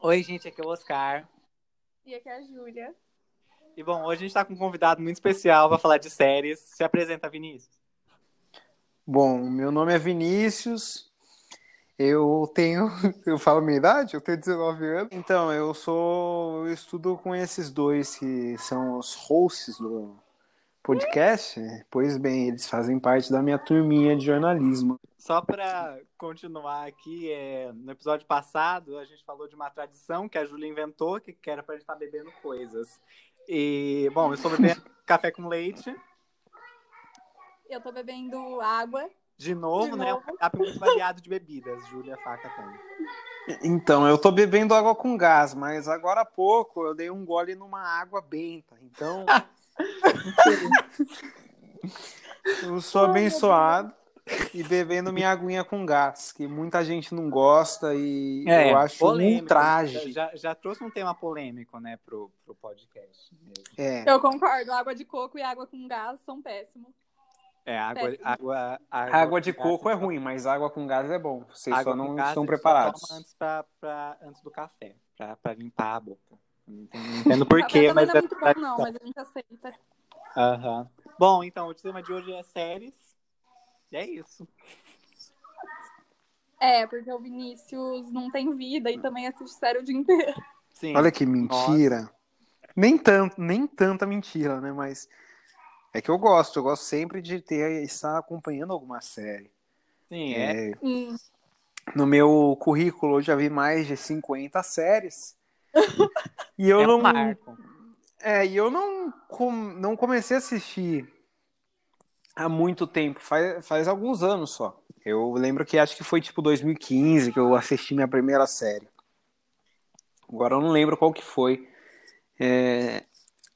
Oi, gente, aqui é o Oscar. E aqui é a Júlia. E bom, hoje a gente está com um convidado muito especial para falar de séries. Se apresenta, Vinícius. Bom, meu nome é Vinícius. Eu tenho. Eu falo minha idade? Eu tenho 19 anos. Então, eu sou. Eu estudo com esses dois que são os hosts do podcast. Pois bem, eles fazem parte da minha turminha de jornalismo. Só para continuar aqui, é, no episódio passado a gente falou de uma tradição que a Júlia inventou, que, que era para a gente estar tá bebendo coisas. E, bom, eu estou bebendo café com leite. Eu estou bebendo água. De novo, De né? novo. Um cardápio muito variado de bebidas, Júlia Faca tem. Então, eu tô bebendo água com gás, mas agora há pouco eu dei um gole numa água benta. Então. eu sou abençoado e bebendo minha aguinha com gás, que muita gente não gosta e eu acho um polêmico. ultraje. Já, já trouxe um tema polêmico, né, pro, pro podcast. mesmo. É. Eu concordo, água de coco e água com gás são péssimos. É, água, Péssimo. água, Água de coco gás é ruim, mas água com gás é bom. Vocês Água só não estão preparados. toma Antes, pra, pra- antes do café, pra limpar a boca. Não entendo, porquê, mas. não é muito bom, não, mas a gente aceita. Aham. Bom, então, o tema de hoje é séries. E é isso. É, porque o Vinícius não tem vida e também assiste série o dia inteiro. Sim. Olha que mentira. Nem tanto, nem tanta mentira, né? Mas é que eu gosto, eu gosto sempre de ter estar acompanhando alguma série. Sim, é. É, Hum. no meu currículo eu já vi mais de 50 séries. E eu é não marco. É, e eu não, com- não comecei a assistir há muito tempo, faz, faz alguns anos só. Eu lembro que acho que foi tipo 2015 que eu assisti minha primeira série. Agora eu não lembro qual que foi. É,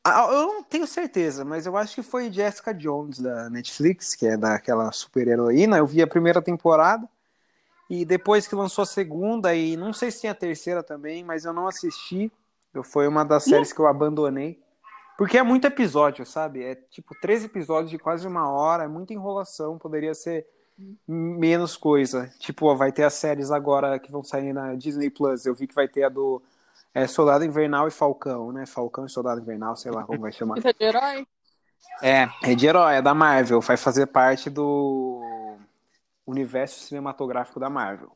Eu não tenho certeza, mas eu acho que foi Jessica Jones da Netflix, que é daquela super heroína. Eu vi a primeira temporada e depois que lançou a segunda, e não sei se tem a terceira também, mas eu não assisti. Foi uma das séries que eu abandonei. Porque é muito episódio, sabe? É tipo três episódios de quase uma hora, é muita enrolação, poderia ser menos coisa. Tipo, ó, vai ter as séries agora que vão sair na Disney Plus. Eu vi que vai ter a do é, Soldado Invernal e Falcão, né? Falcão e Soldado Invernal, sei lá como vai chamar. Isso é de herói? É, É de herói, é da Marvel, vai fazer parte do universo cinematográfico da Marvel.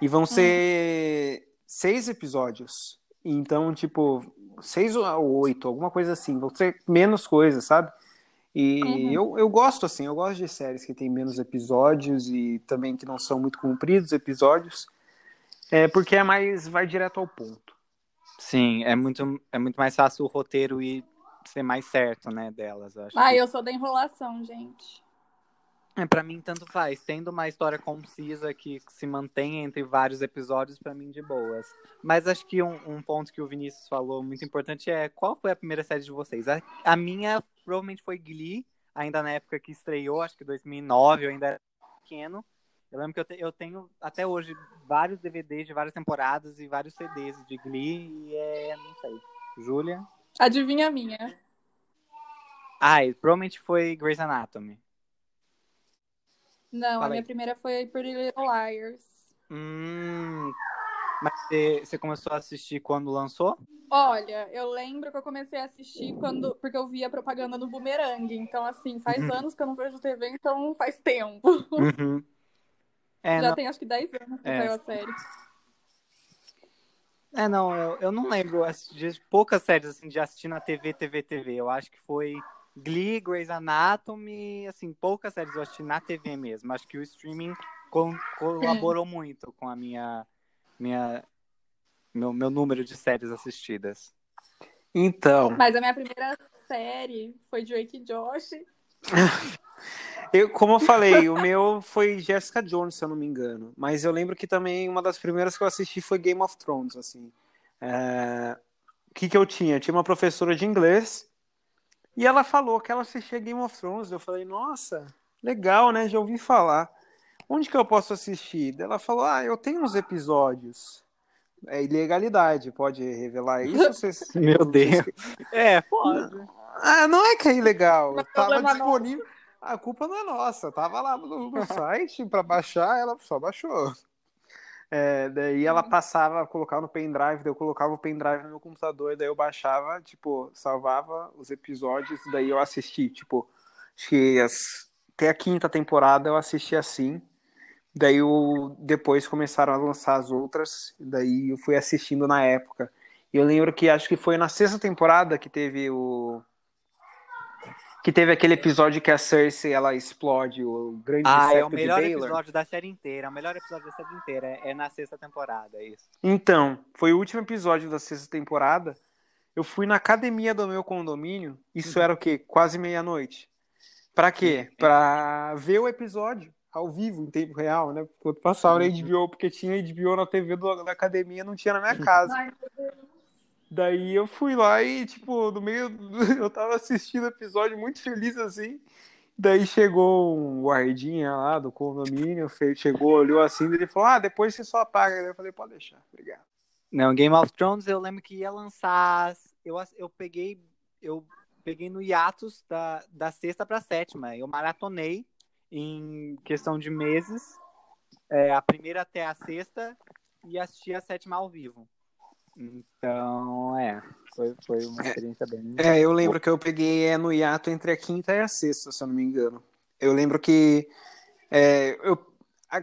E vão ser seis episódios. Então, tipo, seis ou oito, alguma coisa assim. Vão ser menos coisas, sabe? E Uhum. eu, eu gosto, assim, eu gosto de séries que tem menos episódios e também que não são muito compridos episódios. É porque é mais, vai direto ao ponto. sim, é muito, é muito mais fácil o roteiro ir ser mais certo, né, delas. Eu acho Ah, que- eu sou da enrolação, gente. É, pra mim, tanto faz. Tendo uma história concisa que se mantém entre vários episódios, pra mim, de boas. Mas acho que um, um ponto que o Vinícius falou muito importante é qual foi a primeira série de vocês? A, a minha provavelmente foi Glee, ainda na época que estreou, acho que 2009, eu ainda era pequeno. Eu lembro que eu, te- eu tenho até hoje vários DVDs de várias temporadas e vários CDs de Glee, e é, não sei. Júlia? Adivinha a minha. Ai, provavelmente foi Grey's Anatomy. Não, Fala a minha aí. primeira foi Pretty Little Liars. Hum, mas você, você começou a assistir quando lançou? Olha, eu lembro que eu comecei a assistir quando, porque eu via propaganda no Boomerang. Então, assim, faz Uhum. anos que eu não vejo TV, então faz tempo. Uhum. É, Já não, tem acho que 10 anos que É. saiu a série. é, não eu, eu não lembro eu poucas séries assim, de assistir na TV, TV, TV. Eu acho que foi Glee, Grey's Anatomy, assim, poucas séries eu assisti na TV mesmo. Acho que o streaming co- colaborou muito com a minha, minha meu, meu número de séries assistidas. Então, Mas a minha primeira série foi Drake e Josh. Eu, como eu falei, o meu foi Jessica Jones, se eu não me engano. Mas eu lembro que também uma das primeiras que eu assisti foi Game of Thrones, assim. É, O que que eu tinha? Eu tinha uma professora de inglês e ela falou que ela assistia Game of Thrones. Eu falei, nossa, legal, né? Já ouvi falar. Onde que eu posso assistir? Ela falou, ah, eu tenho uns episódios. É ilegalidade, pode revelar isso? Vocês- Meu Deus. É, pode. Ah, não é que é ilegal. Não é Tava disponível. A culpa não é nossa. Tava lá no, no site pra baixar, ela só baixou. É, daí ela passava, colocava no pendrive, daí eu colocava o pendrive no meu computador, daí eu baixava, tipo, salvava os episódios, daí eu assisti, tipo, acho que as, até a quinta temporada eu assisti assim, daí eu, depois começaram a lançar as outras, daí eu fui assistindo na época. E eu lembro que acho que foi na sexta temporada que teve o que teve aquele episódio que a Cersei ela explode o grande Ah, é o melhor episódio da série inteira. O melhor episódio da série inteira. É, é na sexta temporada, é isso. Então, foi o último episódio da sexta temporada. Eu fui na academia do meu condomínio. Isso Uhum. era o quê? Quase meia-noite. Pra quê? Pra ver o episódio ao vivo, em tempo real, né? Quando passava na Uhum. HBO, porque tinha HBO na TV do- da academia, não tinha na minha casa. Daí eu fui lá e, tipo, no meio. Eu tava assistindo o episódio muito feliz assim. Daí chegou um guardinha lá do condomínio, fe- chegou, olhou assim, e ele falou: Ah, depois você só apaga. Daí eu falei: Pode deixar, obrigado. Não, Game of Thrones eu lembro que ia lançar. Eu, eu peguei. Eu peguei no hiatus da, da sexta pra sétima. Eu maratonei em questão de meses. é, a primeira até a sexta e assisti a sétima ao vivo. Então, é. Foi, foi uma experiência bem. É, eu lembro que eu peguei é, no hiato entre a quinta e a sexta, se eu não me engano. Eu lembro que é, eu,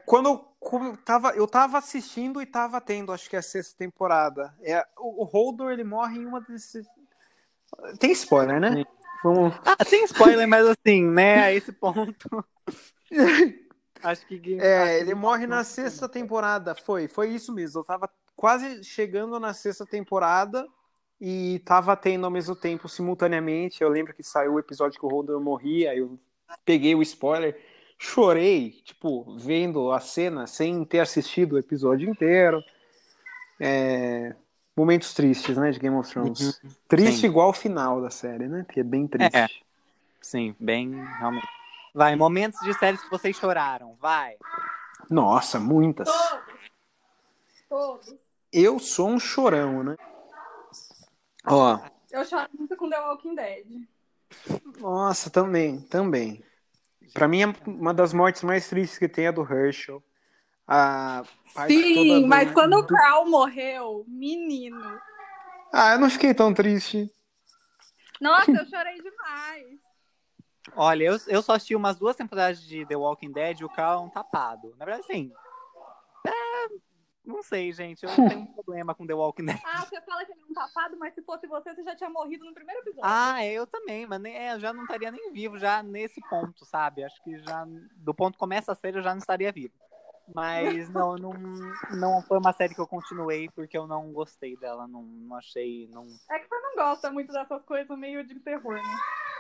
quando eu como tava, eu tava assistindo e tava tendo, acho que a sexta temporada. É, o, o Holdor, ele morre em uma desses... Tem spoiler, né? Vamos... Ah, tem spoiler, mas assim, né? A esse ponto. acho que. Game- acho É, que ele morre na sexta temporada. Foi, foi isso mesmo. Eu tava quase chegando na sexta temporada e tava tendo ao mesmo tempo, simultaneamente. Eu lembro que saiu o episódio que o Holder morria, eu peguei o spoiler, chorei, tipo, vendo a cena sem ter assistido o episódio inteiro. É, Momentos tristes, né, de Game of Thrones. Triste Sim. igual o final da série, né? Que é bem triste. É. Sim, bem, realmente. Vai, momentos de séries que vocês choraram, vai. Nossa, muitas. Todos. Todos. Eu sou um chorão, né? Ó, Eu choro muito com The Walking Dead. Nossa, também, também. Pra mim, é uma das mortes mais tristes que tem é a do Herschel. A parte toda Sim, do- mas quando o Carl morreu, menino. Ah, eu não fiquei tão triste. Nossa, eu chorei demais. Olha, eu, eu só assisti umas duas temporadas de The Walking Dead e o Carl é um tapado. Na verdade, assim. É, não sei, gente. Eu não tenho um problema com The Walking Dead. Ah, você fala que ele é um tapado, mas se fosse você, você já tinha morrido no primeiro episódio. Ah, eu também, mas nem- é, eu já não estaria nem vivo já nesse ponto, sabe? Acho que já do ponto que começa a série eu já não estaria vivo. Mas não, não, não foi uma série que eu continuei porque eu não gostei dela, não, não achei. Não... É que você não gosta muito dessas coisas meio de terror, né?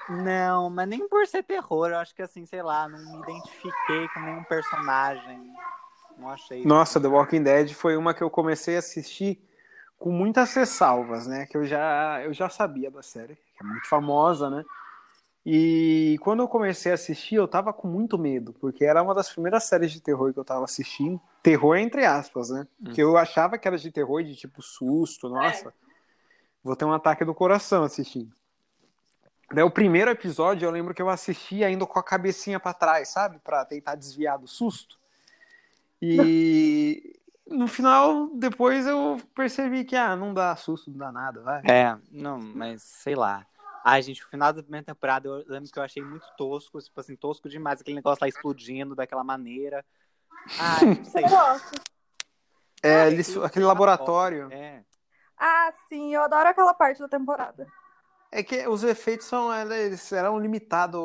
não, mas nem por ser terror, eu acho que assim, sei lá, não me identifiquei com nenhum personagem. Não achei. Nossa, The Walking Dead foi uma que eu comecei a assistir com muitas ressalvas, né? Que eu já, eu já sabia da série, que é muito famosa, né? E quando eu comecei a assistir, eu tava com muito medo, porque era uma das primeiras séries de terror que eu tava assistindo. Terror entre aspas, né? Porque eu achava que era de terror, de tipo susto, nossa. Vou ter um ataque do coração assistindo. Daí o primeiro episódio eu lembro que eu assisti ainda com a cabecinha pra trás, sabe? Pra tentar desviar do susto. E no final, depois eu percebi que, ah, não dá susto, não dá nada, vai. É, não, mas sei lá. Ai, gente, o final da primeira temporada eu lembro que eu achei muito tosco, tipo assim, tosco demais, aquele negócio lá explodindo daquela maneira. Ai, não sei. É, eles- aquele laboratório. É. Ah, sim, eu adoro aquela parte da temporada. É que os efeitos são, eles eram limitados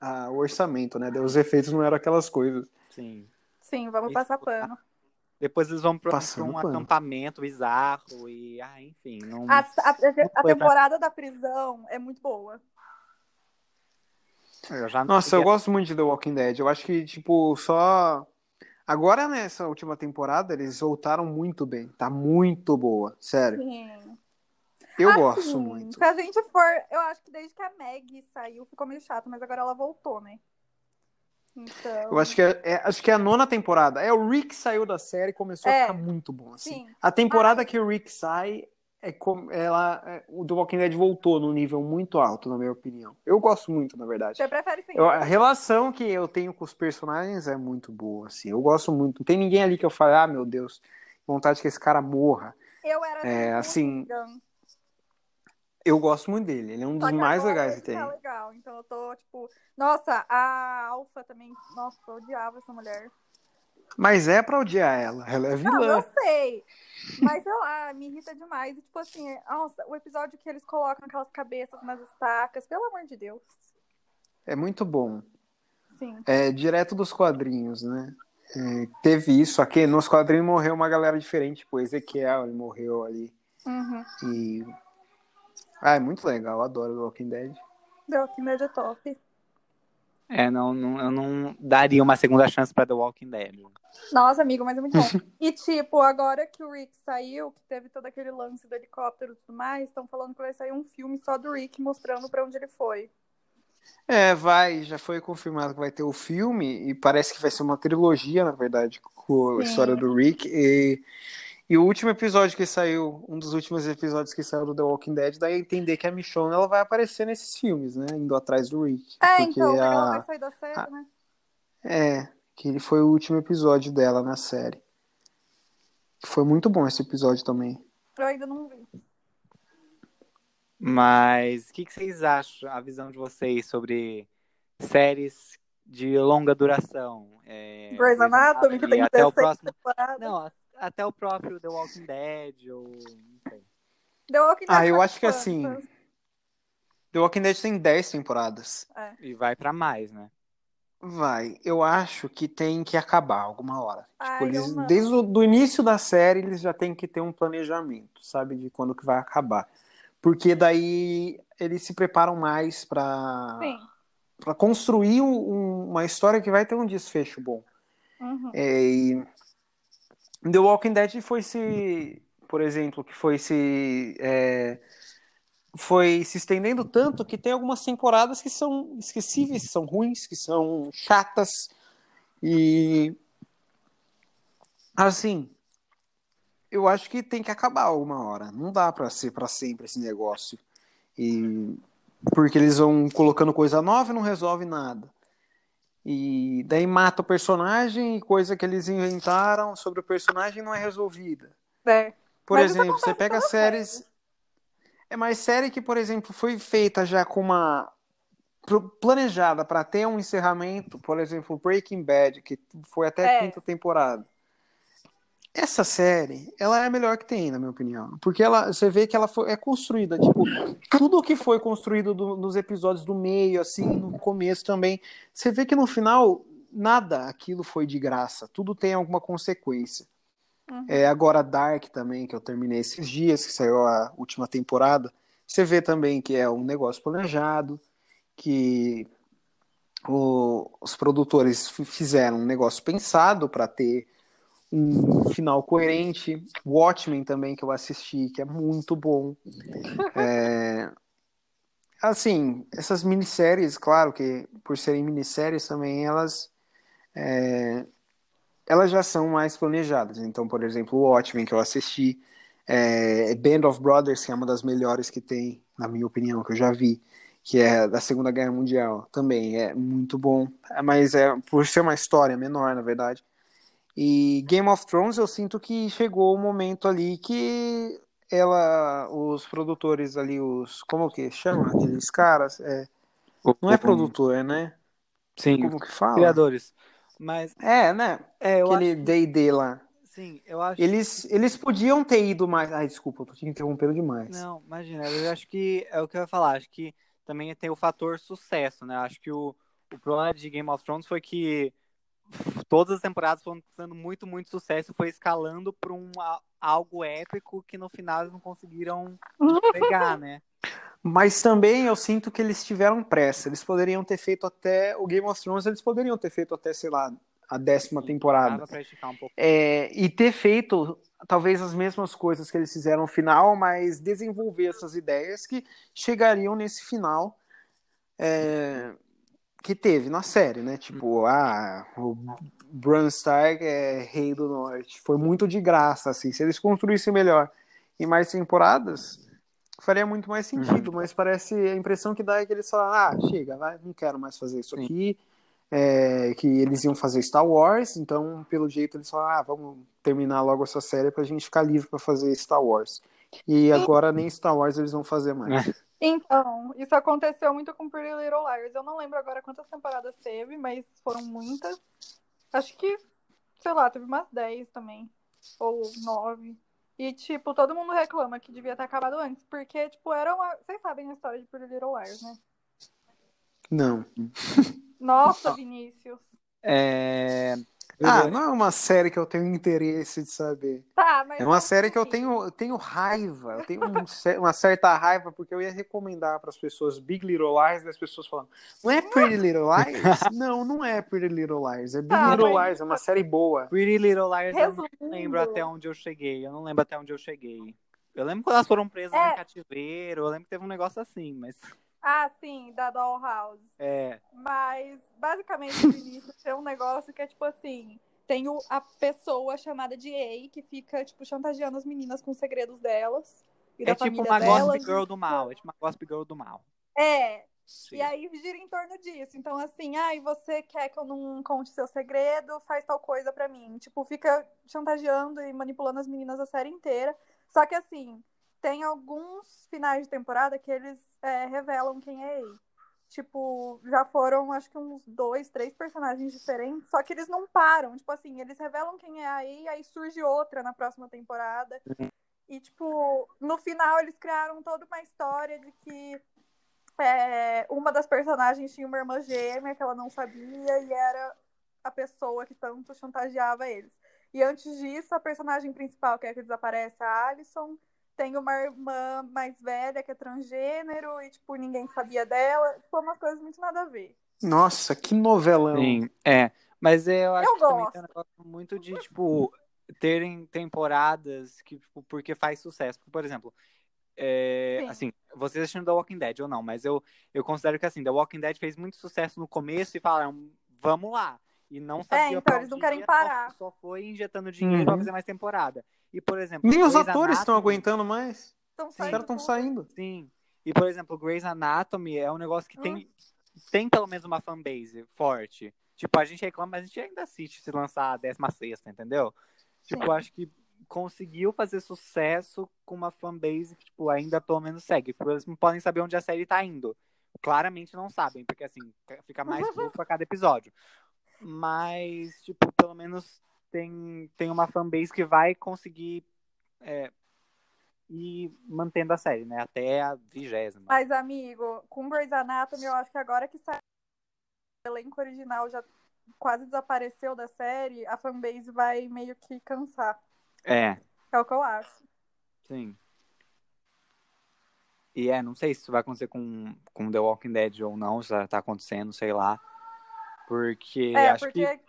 ao orçamento, né? Os efeitos não eram aquelas coisas. Sim. Sim, vamos Isso. passar pano. Depois eles vão pra, pra Passando um pano. acampamento bizarro e, ah, enfim, não. A, a- a- a foi pra- temporada da prisão é muito boa. Eu Nossa, eu queria- gosto muito de The Walking Dead. Eu acho que, tipo, só. Agora nessa última temporada, eles voltaram muito bem. Tá muito boa, sério. Sim. Eu Assim, gosto muito. Se a gente for. Eu acho que desde que a Meg saiu ficou meio chato, mas agora ela voltou, né? Então. Eu acho que é, é- acho que é a nona temporada. É, o Rick saiu da série e começou É. a ficar muito bom, assim. Sim. A temporada que o Rick sai, é como ela, é, o The Walking Dead voltou num nível muito alto, na minha opinião. Eu gosto muito, na verdade. Você prefere sim? Eu- a relação que eu tenho com os personagens é muito boa, assim. Eu gosto muito. Não tem ninguém ali que eu fale, ah, meu Deus, vontade que esse cara morra. Eu era É, assim, Negan, Eu gosto muito dele. Ele é um só dos mais legais que tem. Tá legal, então eu tô, tipo... Nossa, a Alpha também... Nossa, eu odiava essa mulher. Mas é pra odiar ela. Ela é Não, vilã. eu sei. Mas, sei lá, me irrita demais. E, tipo assim, é- nossa, o episódio que eles colocam aquelas cabeças nas estacas, pelo amor de Deus. É muito bom. Sim. É direto dos quadrinhos, né? É, teve isso aqui. Nos quadrinhos morreu uma galera diferente. Tipo, Ezequiel, ele morreu ali. Uhum. E. Ah, é muito legal. Eu adoro The Walking Dead. The Walking Dead é top. É, não, não, eu não daria uma segunda chance pra The Walking Dead. Nossa, amigo, mas é muito bom. e, tipo, agora que o Rick saiu, que teve todo aquele lance do helicóptero e tudo mais, estão falando que vai sair um filme só do Rick mostrando pra onde ele foi. É, vai. Já foi confirmado que vai ter o filme. E parece que vai ser uma trilogia, na verdade, com a Sim. história do Rick. E, e o último episódio que saiu, um dos últimos episódios que saiu do The Walking Dead, dá a entender que a Michonne ela vai aparecer nesses filmes, né? Indo atrás do Rick. É, Porque então, porque ela a- vai sair da série, a- né? É, que ele foi o último episódio dela na série. Foi muito bom esse episódio também. Eu ainda não vi. Mas o que, que vocês acham, a visão de vocês sobre séries de longa duração? É, Grey's Anatomy, que tem até o 16 próximo. temporadas. Não, a- até o próprio The Walking Dead, ou. Não sei. The Walking Dead Ah, eu acho que assim, The Walking Dead tem 10 temporadas. E vai pra mais, né? Vai. Eu acho que tem que acabar alguma hora. Ai, Tipo, eles, desde o do início da série, eles já têm que ter um planejamento, sabe? De quando que vai acabar. Porque daí eles se preparam mais pra Sim. pra construir um- uma história que vai ter um desfecho bom. Uhum. É, e The Walking Dead foi se, por exemplo, que foi se é, foi se estendendo tanto que tem algumas temporadas que são esquecíveis, que são ruins, que são chatas e assim, eu acho que tem que acabar alguma hora. Não dá pra ser pra sempre esse negócio. E porque eles vão colocando coisa nova e não resolve nada. E daí mata o personagem e coisa que eles inventaram sobre o personagem não é resolvida. É. Por Mas exemplo, você pega séries. É mais série que, por exemplo, foi feita já com uma. planejada para ter um encerramento, por exemplo, Breaking Bad, que foi até a É. quinta temporada. Essa série, ela é a melhor que tem, na minha opinião. Porque ela, você vê que ela foi, é construída, tipo, tudo que foi construído do- nos episódios do meio, assim, no começo também, você vê que no final, nada aquilo foi de graça. Tudo tem alguma consequência. Uhum. É, agora Dark também, que eu terminei esses dias, que saiu a última temporada. Você vê também que é um negócio planejado, que o- os produtores fizeram um negócio pensado para ter um final coerente. Watchmen também, que eu assisti, que é muito bom. É, assim, essas minisséries, claro que por serem minisséries também, elas é, elas já são mais planejadas. Então, por exemplo, Watchmen que eu assisti, é, Band of Brothers, que é uma das melhores que tem, na minha opinião, que eu já vi, que é da Segunda Guerra Mundial, também é muito bom, mas é por ser uma história menor, na verdade. E Game of Thrones, eu sinto que chegou o momento ali que ela, os produtores ali, os, como que chama aqueles caras? É, não é produtor, né? Sim, Como que fala? criadores. Mas, É, né? é, Aquele acho. que- D&D lá. Sim, eu acho. Eles, eles podiam ter ido mais. Ai, desculpa, eu tô te interrompendo demais. Não, imagina, eu acho que é o que eu ia falar. Acho que também tem o fator sucesso, né? Acho que o, o problema de Game of Thrones foi que todas as temporadas foram sendo muito, muito sucesso, foi escalando para um algo épico que no final eles não conseguiram pegar, né? Mas também eu sinto que eles tiveram pressa. Eles poderiam ter feito até. O Game of Thrones, eles poderiam ter feito até, sei lá, a décima temporada. Pra esticar um pouco. É, e ter feito talvez as mesmas coisas que eles fizeram no final, mas desenvolver essas ideias que chegariam nesse final é, que teve na série, né? Tipo, ah, o Bran Stark é rei do norte. Foi muito de graça, assim. Se eles construíssem melhor em mais temporadas, faria muito mais sentido, mas parece a impressão que dá é que eles falam, ah, chega, vai, não quero mais fazer isso aqui. É, que eles iam fazer Star Wars, então pelo jeito eles falaram, ah, vamos terminar logo essa série pra gente ficar livre pra fazer Star Wars. E agora nem Star Wars eles vão fazer mais. Então, isso aconteceu muito com Pretty Little Liars. Eu não lembro agora quantas temporadas teve, mas foram muitas. Acho que, sei lá, teve umas 10 também. Ou 9. E, tipo, todo mundo reclama que devia ter acabado antes. Porque, tipo, era uma. Vocês sabem a história de Pretty Little Liars, né? Não. Nossa, Vinícius. É... Ah, não é uma série que eu tenho interesse de saber. Tá, mas. É uma série que eu assim, tenho, eu tenho raiva, eu tenho um uma certa raiva, porque eu ia recomendar para as pessoas Big Little Lies, e as pessoas falando, não é Pretty Little Lies? não, não é Pretty Little Lies, é Big Tá, Little mas- Lies, é uma série boa. Pretty Little eu Resumindo. não lembro até onde eu cheguei. Eu não lembro até onde eu cheguei. Eu lembro quando elas foram presas É. em cativeiro, eu lembro que teve um negócio assim, mas... Ah, sim, da Dollhouse. É, Mas, basicamente, no início tem um negócio que é tipo assim: tem o- a pessoa chamada de A que fica, tipo, chantageando as meninas com os segredos delas. E é tipo uma delas. Gossip Girl do mal. É tipo uma Gossip Girl do mal. É, Sim. e aí gira em torno disso. Então, assim, ai, você quer que eu não conte seu segredo, faz tal coisa pra mim. Tipo, fica chantageando e manipulando as meninas a série inteira. Só que, assim, tem alguns finais de temporada que eles é, revelam quem é A. Tipo, já foram, acho que uns dois, três personagens diferentes, só que eles não param. Tipo assim, eles revelam quem é a A, aí surge outra na próxima temporada. E, tipo, no final eles criaram toda uma história de que é, uma das personagens tinha uma irmã gêmea que ela não sabia e era a pessoa que tanto chantageava eles. E antes disso, a personagem principal, que é a que desaparece, a Alison, tem uma irmã mais velha que é transgênero e, tipo, ninguém sabia dela. Tipo, umas coisas muito nada a ver. Nossa, que novelão. Sim, é. Mas eu acho Eu que também gosto. tem um negócio muito de, tipo, terem temporadas que, tipo, porque faz sucesso. Por exemplo, é, Sim. assim, vocês assistindo The Walking Dead ou não, mas eu, eu considero que, assim, The Walking Dead fez muito sucesso no começo e falaram, vamos lá. E não sabia então, pra eles não querem parar. Só, só foi injetando dinheiro Uhum. pra fazer mais temporada. E, por exemplo... Nem os Grey's atores estão aguentando mais. Estão Os caras estão saindo. Sim. E, por exemplo, Grey's Anatomy é um negócio que Hum. tem, tem pelo menos uma fanbase forte. Tipo, a gente reclama, mas a gente ainda assiste se lançar a 16, entendeu? Tipo, Sim. acho que conseguiu fazer sucesso com uma fanbase que, tipo, ainda pelo menos segue. Porque eles não podem saber onde a série tá indo. Claramente não sabem, porque assim, fica mais louco a cada episódio. Mas, tipo, pelo menos tem, tem uma fanbase que vai conseguir é, ir mantendo a série, né? Até a vigésima. Mas, amigo, com Grey's Anatomy, eu acho que agora que sai o elenco original já quase desapareceu da série, a fanbase vai meio que cansar. É, É o que eu acho. sim. E é, não sei se isso vai acontecer com, com The Walking Dead ou não, se tá acontecendo, sei lá. Porque É, acho porque que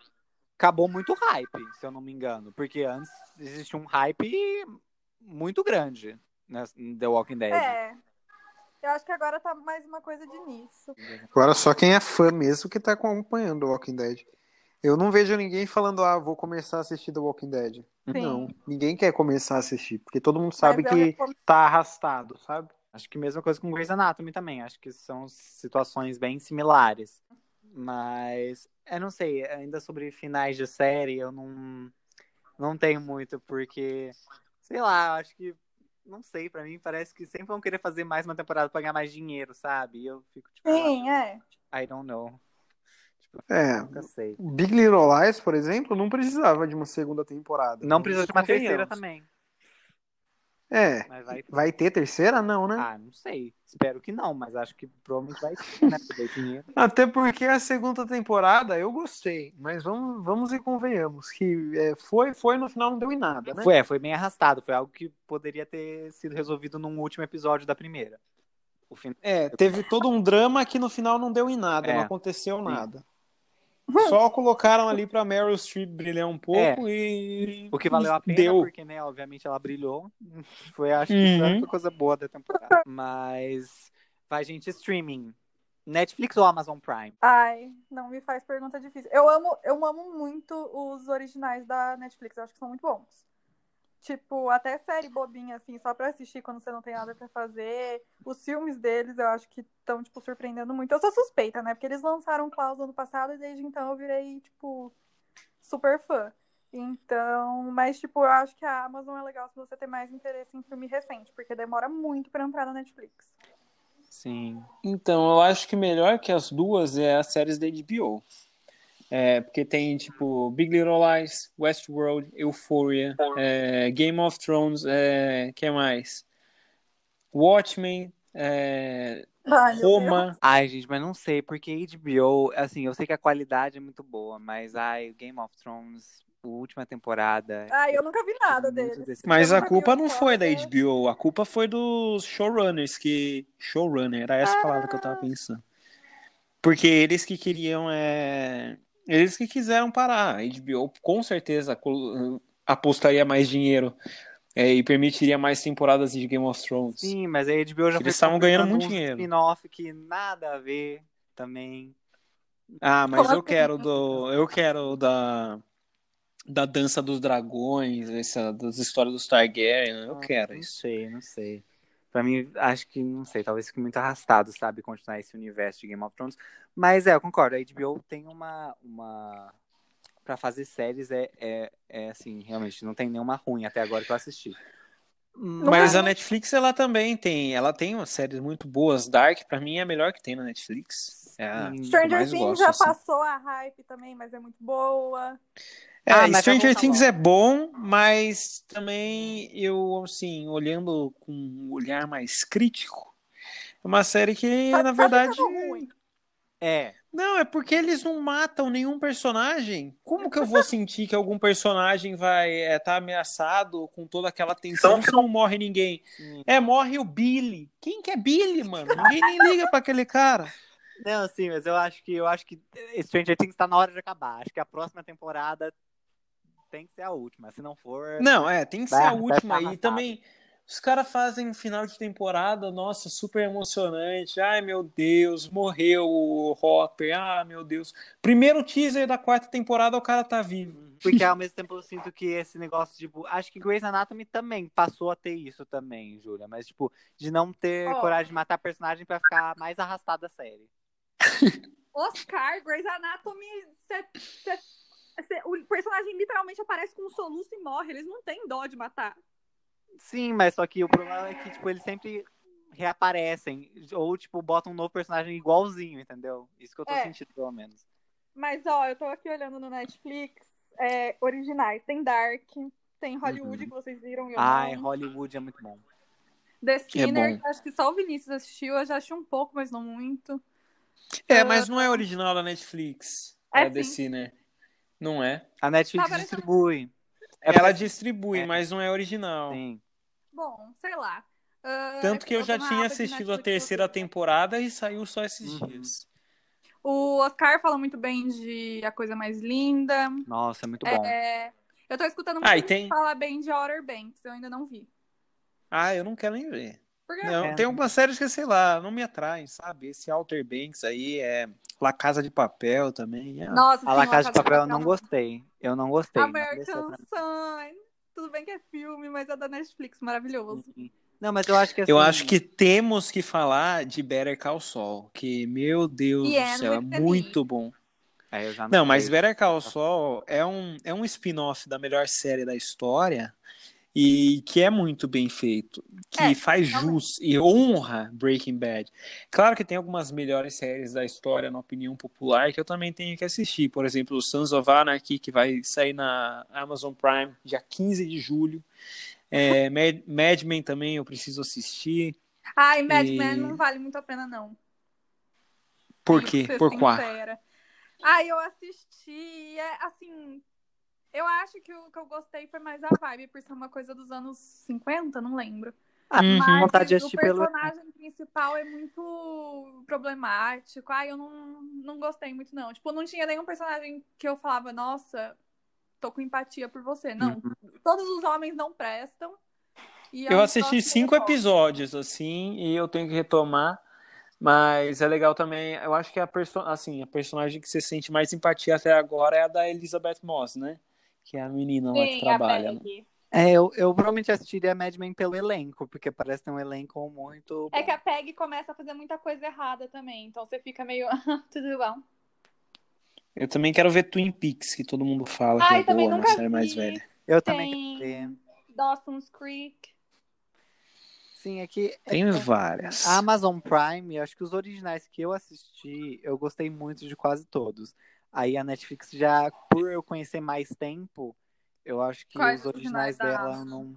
acabou muito hype, se eu não me engano. Porque antes existia um hype muito grande né, em The Walking Dead. é. Eu acho que agora tá mais uma coisa de nisso. Agora só quem é fã mesmo que tá acompanhando The Walking Dead. Eu não vejo ninguém falando, ah, vou começar a assistir The Walking Dead. Sim. Não, ninguém quer começar a assistir, porque todo mundo sabe que recomendo- tá arrastado, sabe? Acho que mesma coisa com Grey's Anatomy também. Acho que são situações bem similares. Mas, eu não sei, ainda sobre finais de série, eu não, não tenho muito, porque, sei lá, eu acho que, não sei, pra mim parece que sempre vão querer fazer mais uma temporada pra ganhar mais dinheiro, sabe? E eu fico tipo, Sim, é. I don't know. Tipo, É, nunca sei. Big Little Lies, por exemplo, não precisava de uma segunda temporada. Não precisa de uma terceira também. É, Mas vai. vai ter terceira? Não, né? Ah, não sei. Espero que não, mas acho que provavelmente vai ter, né? Dinheiro. Até porque a segunda temporada eu gostei, mas vamos, vamos e convenhamos que é, foi, foi no final não deu em nada, né? Foi, é, foi bem arrastado. Foi algo que poderia ter sido resolvido num último episódio da primeira. O fim... É, teve todo um drama que no final não deu em nada, É. não aconteceu nada. Só colocaram ali pra Meryl Streep brilhar um pouco e. É. O que valeu a pena, Deu. porque, né, obviamente ela brilhou. Foi, acho que, Uhum. foi a única coisa boa da temporada. Mas, vai, gente, streaming. Netflix ou Amazon Prime? Ai, não me faz pergunta difícil. Eu amo, eu amo muito os originais da Netflix, eu acho que são muito bons. Tipo, até série bobinha, assim, só pra assistir quando você não tem nada pra fazer. Os filmes deles eu acho que estão, tipo, surpreendendo muito. Eu sou suspeita, né? Porque eles lançaram Klaus ano passado e desde então eu virei, tipo, super fã. Então, mas, tipo, eu acho que a Amazon é legal se você tem mais interesse em filme recente, porque demora muito pra entrar na Netflix. Sim. Então, eu acho que melhor que as duas é as séries da HBO. É, porque tem, tipo, Big Little Lies, Westworld, Euphoria, é, Game of Thrones, é, que mais? Watchmen, é, Ai. Roma. Ai, gente, mas não sei, porque HBO, assim, eu sei que a qualidade é muito boa, mas ai, Game of Thrones, última temporada. Ai, eu nunca vi nada Muito deles. desse- Mas a culpa não foi da. HBO, a culpa foi dos showrunners, que... Showrunner, era essa palavra que eu tava pensando. Porque eles que queriam, é... Eles que quiseram parar. A HBO com certeza apostaria mais dinheiro é, e permitiria mais temporadas de Game of Thrones. Sim, mas a HBO já Eles foi estavam ganhando muito uns dinheiro. spin-off que nada a ver também. Ah, mas eu quero do, eu quero o da da dança dos dragões, essa das histórias dos Targaryen, eu quero Não isso. sei, não sei. Pra mim, acho que, não sei, talvez fique muito arrastado, sabe, continuar esse universo de Game of Thrones. Mas é, eu concordo, a HBO tem uma. uma... Pra fazer séries é, é, é assim, realmente, não tem nenhuma ruim até agora que eu assisti. Mas a Netflix ela também tem, ela tem umas séries muito boas. Dark pra mim é a melhor que tem na Netflix. É Stranger Things gosto, já assim. passou a hype também, mas é muito boa. É, Ah, Stranger voltar Things é bom, mas também eu assim, olhando com um olhar mais crítico, é uma série que Tá- na tá verdade. É, Não, é porque eles não matam nenhum personagem. Como que eu vou sentir que algum personagem vai estar ameaçado com toda aquela tensão se não morre ninguém? sim. É, morre o Billy. Quem que é Billy, mano? Ninguém nem liga pra aquele cara. Não, sim, mas eu acho que eu acho que Stranger Things tá na hora de acabar. Acho que a próxima temporada tem que ser a última. Se não for. Não, é, tem que ser Vai- a vai última. E também, os caras fazem final de temporada, nossa, super emocionante. Ai, meu Deus, morreu o Hopper. Ah, meu Deus. Primeiro teaser da quarta temporada, o cara tá vivo. Porque ao mesmo tempo eu sinto que esse negócio, tipo, acho que Grey's Anatomy também passou a ter isso também, Júlia. Mas, tipo, de não ter Ó. coragem de matar personagem pra ficar mais arrastada a série. Oscar, Grey's Anatomy, cê- cê- cê- o personagem literalmente aparece com um soluço e morre. Eles não têm dó de matar. Sim, mas só que o problema é que, tipo, eles sempre reaparecem. Ou, tipo, botam um novo personagem igualzinho, entendeu? Isso que eu tô É. sentindo, pelo menos. Mas, ó, eu tô aqui olhando no Netflix, é, originais. Tem Dark, tem Hollywood, Uhum. que vocês viram e eu Ai, não. Hollywood é muito bom. The Sinner, bom. que acho que só o Vinícius assistiu. Eu já achei um pouco, mas não muito. É, Ah. mas não é original da Netflix. É a The. Sinner. Não é. A Netflix Tá distribui. É Ela distribui, é. mas não é original. Sim. Bom, sei lá. Ah, Tanto que eu já tinha assistido a terceira temporada e saiu só esses Uhum. dias. O Oscar fala muito bem de A Coisa Mais Linda. Nossa, é muito bom. É, Eu tô escutando muito Ah, e tem. falar bem de Outer Banks, eu ainda não vi. Ah, eu não quero nem ver. Por quê? Não, É. tem algumas séries que, sei lá, não me atraem, sabe? Esse Outer Banks aí é La Casa de Papel também. é- Nossa, A La sim, Casa de Papel eu não não. gostei. Eu não gostei. não American Sun. Tudo bem que é filme, mas é da Netflix, maravilhoso. Não, mas eu acho que assim, Eu acho que temos que falar de Better Call Saul, que, meu Deus E do é céu, é muito bom. É, eu já Não, mas. Better Call Saul é um, é um spin-off da melhor série da história e que é muito bem feito, que É, faz jus e honra Breaking Bad. Claro que tem algumas melhores séries da história na opinião popular que eu também tenho que assistir, por exemplo, Sons of Anarchy, que vai sair na Amazon Prime dia 15 de julho. É, Mad, Mad Men também eu preciso assistir. Ai, Mad E- Men não vale muito a pena, não. Por quê? Por qual? Ai, eu assisti, é assim. Eu acho que o que eu gostei foi mais a vibe, por ser uma coisa dos anos 50, não lembro. Ah, Uhum. Mas vontade de o assistir pelo. personagem principal é muito problemático. Ai, eu não, não gostei muito, não. Tipo, não tinha nenhum personagem que eu falava, nossa, tô com empatia por você. Não, todos os homens não prestam. E é Eu assisti cinco episódios, assim, e eu tenho que retomar. Mas é legal também. Eu acho que a, perso assim, a personagem que você sente mais empatia até agora é a da Elizabeth Moss, né? Que é a menina lá que Sim, trabalha. né? É, É, eu, eu provavelmente assistiria Mad Men pelo elenco, porque parece ter um elenco muito. É bom. que a Peg começa a fazer muita coisa errada também, então você fica meio. Tudo bom. Eu também quero ver Twin Peaks, que todo mundo fala Ai, que é também boa, nunca uma série mais vi. velha. Eu também Tem quero ver. Dawson's Creek. Sim, é que. é Tem que várias. A Amazon Prime, acho que os originais que eu assisti, eu gostei muito de quase todos. Aí a Netflix já, por eu conhecer mais tempo, eu acho que Quais os originais dela não.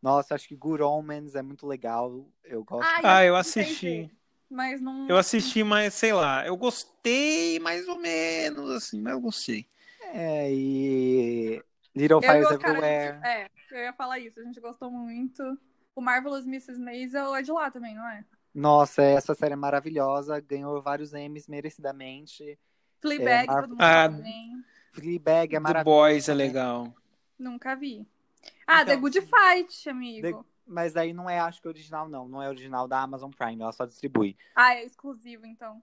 Nossa, acho que Good Omens é muito legal. Eu gosto. Ah, eu tentei assisti. ver, Mas não. Eu assisti, mas sei lá, eu gostei mais ou menos, assim, mas eu gostei. É, e. Little Eu Fires a gente- Everywhere. É, eu ia falar isso. A gente gostou muito. O Marvelous Mrs. Maisel é de lá também, não é? Nossa, essa série é maravilhosa. Ganhou vários Emmys merecidamente. Fleabag, Mar- todo mundo bem. Fleabag é The maravilhoso. Boys é também. legal. Nunca vi. Ah, The Então, Good Fight, amigo. Mas aí não é, acho que original, não. Não é original da Amazon Prime, ela só distribui. Ah, é exclusivo, então.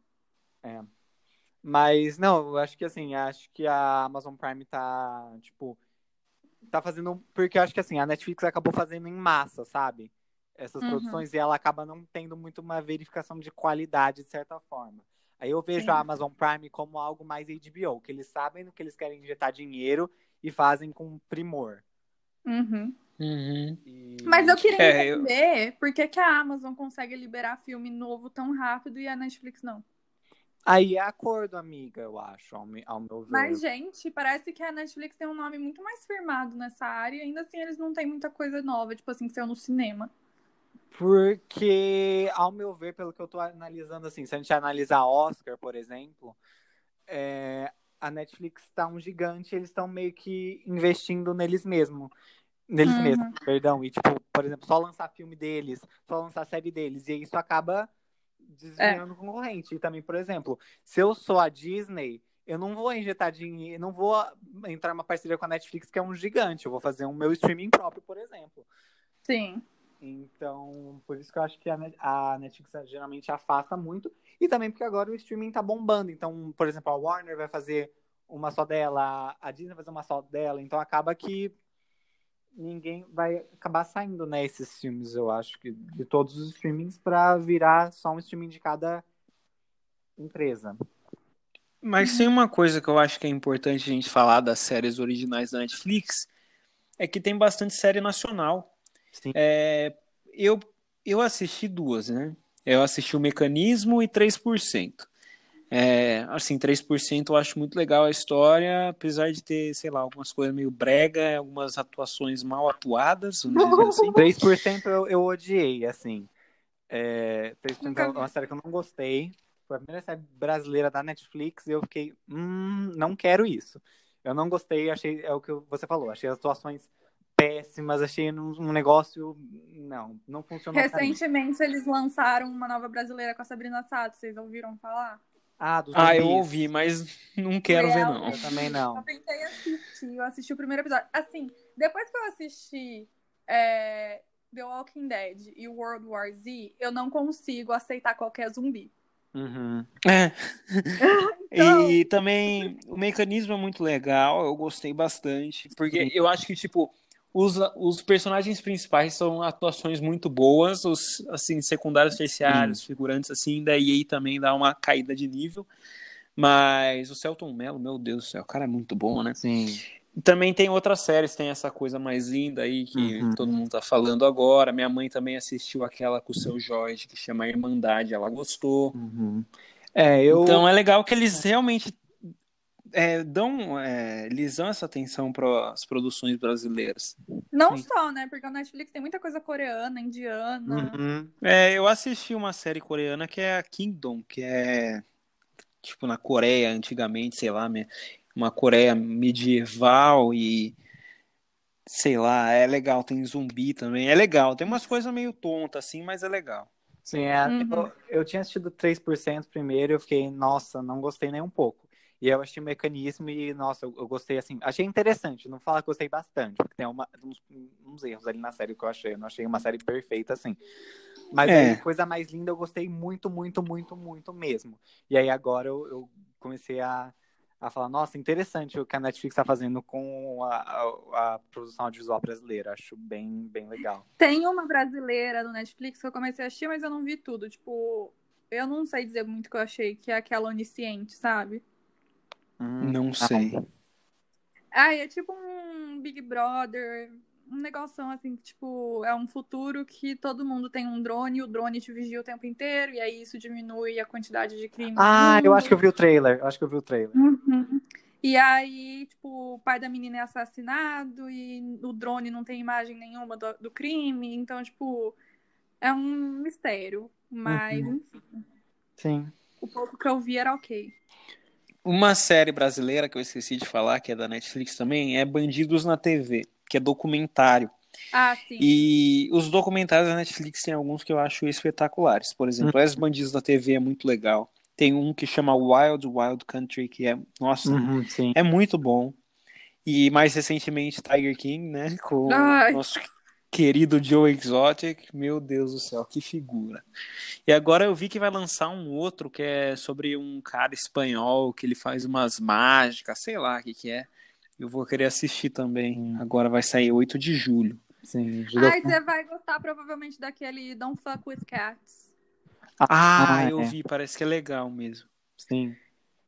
Mas, não, eu acho que assim, acho que a Amazon Prime tá, tipo, tá fazendo. Porque eu acho que assim, a Netflix acabou fazendo em massa, sabe? Essas Uhum. produções e ela acaba não tendo muito uma verificação de qualidade, de certa forma. Aí eu vejo Sim. a Amazon Prime como algo mais HBO, que eles sabem no que eles querem injetar dinheiro e fazem com primor. Uhum. Uhum. E- Mas eu queria É, eu- entender por que, que a Amazon consegue liberar filme novo tão rápido e a Netflix não. Aí é acordo, amiga, eu acho, ao, me- ao meu ver. Mas, gente, parece que a Netflix tem um nome muito mais firmado nessa área e ainda assim eles não têm muita coisa nova, tipo assim, que saiu no cinema. Porque, ao meu ver, pelo que eu tô analisando, assim, se a gente analisar Oscar, por exemplo, é, a Netflix tá um gigante, eles estão meio que investindo neles mesmos. Neles Uhum. mesmos, perdão. E, tipo, por exemplo, só lançar filme deles, só lançar série deles. E isso acaba desviando o concorrente. E também, por exemplo, se eu sou a Disney, eu não vou injetar dinheiro, não vou entrar numa parceria com a Netflix, que é um gigante. Eu vou fazer um meu streaming próprio, por exemplo. Sim. Então, por isso que eu acho que a Net- a Netflix geralmente afasta muito. E também porque agora o streaming tá bombando. Então, por exemplo, a Warner vai fazer uma só dela, a Disney vai fazer uma só dela. Então acaba que ninguém vai acabar saindo, né, filmes, eu acho, que de todos os streamings pra virar só um streaming de cada empresa. Mas tem uma coisa que eu acho que é importante a gente falar das séries originais da Netflix, é que tem bastante série nacional. Sim. É, eu, eu assisti duas, né? Eu assisti o Mecanismo e 3%. É, assim, 3% eu acho muito legal a história, apesar de ter, sei lá, algumas coisas meio brega, algumas atuações mal atuadas, assim. 3% eu, eu odiei, assim. É, 3% Nunca é uma série que eu não gostei. Foi a primeira série brasileira da Netflix e eu fiquei, hum, não quero isso. Eu não gostei, achei, é o que você falou, achei as atuações péssimas, achei um, um negócio, não, não funcionou. Recentemente eles lançaram uma nova brasileira com a Sabrina Sato, vocês ouviram falar? Ah, dos Ah, eu ouvi, mas não quero ver, Real. não. Eu também não. Eu tentei assistir, eu assisti o primeiro episódio. Assim, depois que eu assisti é, The Walking Dead e World War Z, eu não consigo aceitar qualquer zumbi. Uhum. É. Então- E também o mecanismo é muito legal, eu gostei bastante, porque eu acho que, tipo, os, os personagens principais são atuações muito boas, os, assim, secundários, terciários, figurantes, assim, da EA também dá uma caída de nível, mas o Celton Mello, meu Deus do céu, o cara é muito bom, né? Sim. Também tem outras séries, tem essa coisa mais linda aí que Uhum. todo mundo tá falando agora. Minha mãe também assistiu aquela com o seu Jorge, que chama Irmandade, ela gostou. Uhum. É, eu. Então é legal que eles realmente é, dão, é, eles dão essa atenção para as produções brasileiras. Não Sim. só, né? Porque a Netflix tem muita coisa coreana, indiana. Uhum. É, eu assisti uma série coreana que é a Kingdom, que é tipo na Coreia antigamente, sei lá, uma Coreia medieval e sei lá, é legal, tem zumbi também, é legal, tem umas coisas meio tontas assim, mas é legal. Sim, é, Uhum. eu, eu tinha assistido 3% primeiro e eu fiquei, nossa, não gostei nem um pouco. E eu achei o mecanismo e, nossa, eu, eu gostei assim, achei interessante, não falar que gostei bastante, porque tem uma, uns, uns erros ali na série que eu achei, eu não achei uma série perfeita assim. Mas É. aí, coisa mais linda, eu gostei muito, muito, muito, muito mesmo. E aí agora eu, eu comecei a, a falar, nossa, interessante o que a Netflix está fazendo com a, a, a, produção audiovisual brasileira. Acho bem, bem legal. Tem uma brasileira no Netflix que eu comecei a assistir, mas eu não vi tudo. Tipo, eu não sei dizer muito o que eu achei, que é aquela onisciente, sabe? Hum, não sei. Ah, é tipo um Big Brother, um negócio assim, que, tipo, é um futuro que todo mundo tem um drone e o drone te vigia o tempo inteiro, e aí isso diminui a quantidade de crimes. Ah, eu acho que eu vi o trailer. Eu acho que eu vi o trailer. Uhum. E aí, tipo, o pai da menina é assassinado e o drone não tem imagem nenhuma do, do crime, então, tipo, é um mistério. Mas, uhum. enfim. Sim. O pouco que eu vi era ok. Uma série brasileira que eu esqueci de falar, que é da Netflix também, é Bandidos na TV que é documentário. Ah, sim. E os documentários da Netflix tem alguns que eu acho espetaculares. Por exemplo, uhum. As Bandidos da TV é muito legal. Tem um que chama Wild Wild Country, que é, nossa, uhum, é muito bom. E mais recentemente Tiger King, né? Com Ai. nosso querido Joe Exotic. Meu Deus do céu, que figura. E agora eu vi que vai lançar um outro que é sobre um cara espanhol que ele faz umas mágicas, sei lá o que, que é. Eu vou querer assistir também. Agora vai sair 8 de julho. Sim. Ai, você vai gostar provavelmente daquele Don't Fuck With Cats. Ah, ah eu é. vi, parece que é legal mesmo. Sim.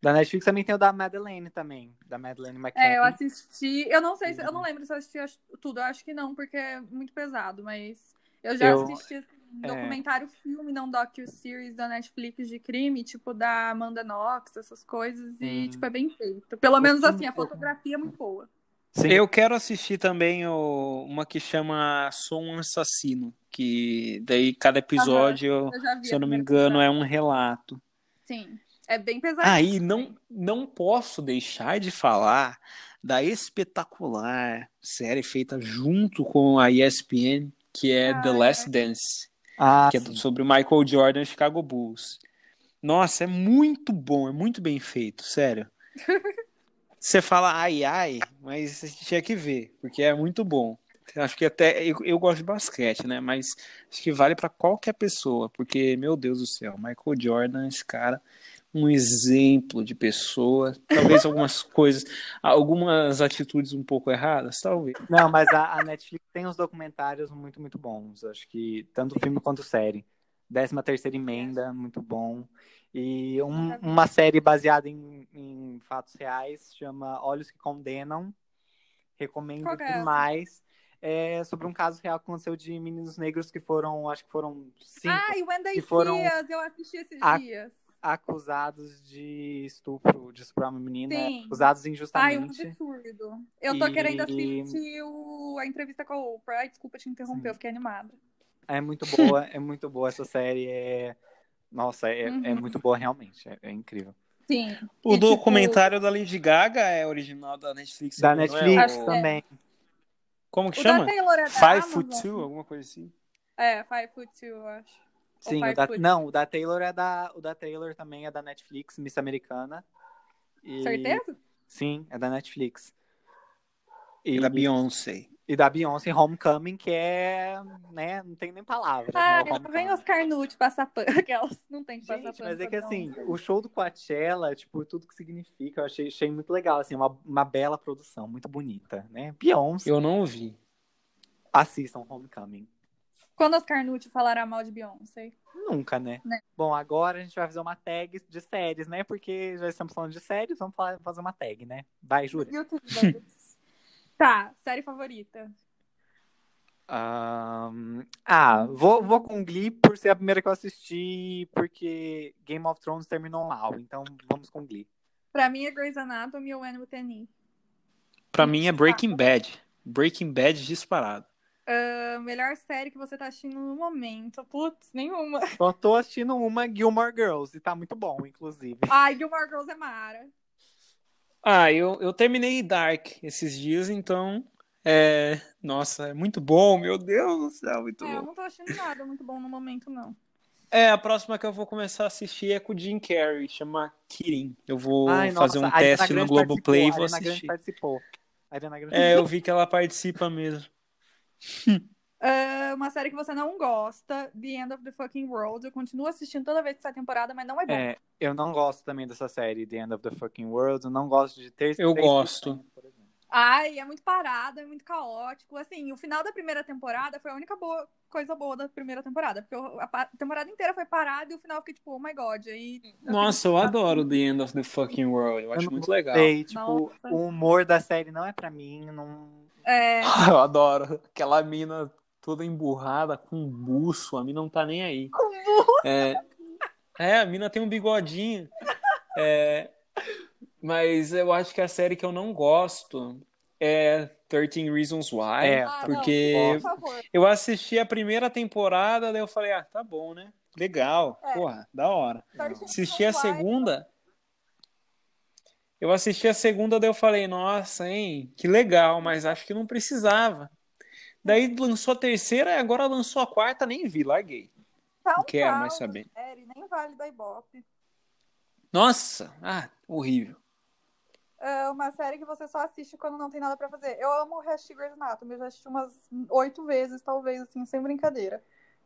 Da Netflix também tem o da Madeleine também, da Madeleine McCann. É, eu assisti, eu não sei se, eu não lembro se eu assisti tudo, eu acho que não, porque é muito pesado, mas eu já eu, assisti assim, é... documentário filme, não docu-series da Netflix de crime, tipo da Amanda Knox, essas coisas, hum. e tipo, é bem feito. Pelo menos assim, a fotografia é muito boa. Sim. Eu quero assistir também o, uma que chama Sou um Assassino, que daí cada episódio, uhum, eu se eu não me engano, é um relato. Sim, é bem pesado. Aí ah, não, não posso deixar de falar da espetacular série feita junto com a ESPN, que é ah, The Last é. Dance, ah, que é sim. é sobre o Michael Jordan e Chicago Bulls. Nossa, é muito bom, é muito bem feito, sério. Você fala ai ai, mas você tinha que ver, porque é muito bom. Acho que até eu, eu gosto de basquete, né? Mas acho que vale para qualquer pessoa, porque meu Deus do céu, Michael Jordan, esse cara, um exemplo de pessoa. Talvez algumas coisas, algumas atitudes um pouco erradas, talvez. Não, mas a, a, Netflix tem uns documentários muito, muito bons. Acho que tanto filme quanto série. Décima terceira emenda, muito bom. E um, uma série baseada em, em, fatos reais, chama Olhos que Condenam. Recomendo é demais. É sobre um caso real que aconteceu de meninos negros que foram, acho que foram cinco. Ai, When They que foram eu assisti esses a, dias acusados de estupro, de estuprar uma menina, Sim. acusados injustamente. Ai, um absurdo. Eu tô e... querendo assistir o... a entrevista com a Oprah. Ai, desculpa te interromper, Sim. eu fiquei animada. É muito boa, é muito boa essa série. É... Nossa, é, é uhum. é muito boa realmente, é, é incrível. Sim. O e, tipo, documentário tipo... da Lady Gaga é original da Netflix. Da é? Netflix é? também. Como que o chama? É Five Foot Two, alguma coisa assim. É, Five Foot Two, eu acho. Sim, o da, não, o da Taylor é da. O da Taylor também é da Netflix, Miss Americana. E, Certeza? Sim, é da Netflix. E, e da Beyoncé. E da Beyoncé Homecoming, que é. né, não tem nem palavras. Ah, né, vem Oscar Nude passar pano. Aquelas não tem que passar Gente, pano. Mas é que assim, o show do Coachella, tipo, tudo que significa, eu achei, achei muito legal, assim, uma, uma bela produção, muito bonita, né? Beyoncé. Eu não ouvi. Assistam Homecoming. Quando Oscar Nutt falará mal de Beyoncé? Nunca, né? né? Bom, agora a gente vai fazer uma tag de séries, né? Porque já estamos falando de séries, vamos fazer uma tag, né? Vai, Júlia. tá, série favorita. Um, ah, vou, vou com Glee por ser a primeira que eu assisti, porque Game of Thrones terminou mal, então vamos com Glee. Pra mim é Grey's Anatomy ou Anne Pra mim é Breaking Bad. Breaking Bad disparado. Uh, melhor série que você tá assistindo no momento? Putz, nenhuma. Só tô assistindo uma Gilmore Girls e tá muito bom, inclusive. Ai, Gilmore Girls é mara. Ah, eu, eu terminei Dark esses dias, então. É. Nossa, é muito bom, meu Deus do céu, muito é, bom. Eu não tô achando nada muito bom no momento, não. É, a próxima que eu vou começar a assistir é com o Jim Carrey, chama Kirin. Eu vou Ai, fazer um teste no Globoplay e vou assistir. Participou. É, eu vi que ela participa mesmo. Ah, uma série que você não gosta, The End of the Fucking World. Eu continuo assistindo toda vez que sai temporada, mas não é bom. É, eu não gosto também dessa série, The End of the Fucking World. Eu não gosto de ter. Eu gosto. Ai, é muito parado, é muito caótico. Assim, o final da primeira temporada foi a única boa, coisa boa da primeira temporada. Porque a temporada inteira foi parada e o final fica tipo, oh my god. Aí, assim, Nossa, eu adoro The End of the Fucking World. Eu acho muito legal. Sei, tipo, Nossa. o humor da série não é pra mim. Não... É, Eu adoro. Aquela mina toda emburrada, com buço. A mina não tá nem aí. com burro. É, é, a mina tem um bigodinho. É, mas eu acho que a série que eu não gosto é 13 Reasons Why. É, Ah, porque não, por favor. eu assisti a primeira temporada, daí eu falei, ah, tá bom, né? Legal. É. Porra, da hora. Assisti a segunda. Eu assisti a segunda, daí eu falei, nossa, hein, que legal, mas acho que não precisava. Daí lançou a terceira e agora lançou a quarta, nem vi, larguei. Tá Não um quero mais saber. série, nem vale da Ibope. Nossa, ah, horrível. É uma série que você só assiste quando não tem nada pra fazer. Eu amo o Hashtag Grey's Anatomy, eu já assisti umas oito vezes, talvez, assim, sem brincadeira.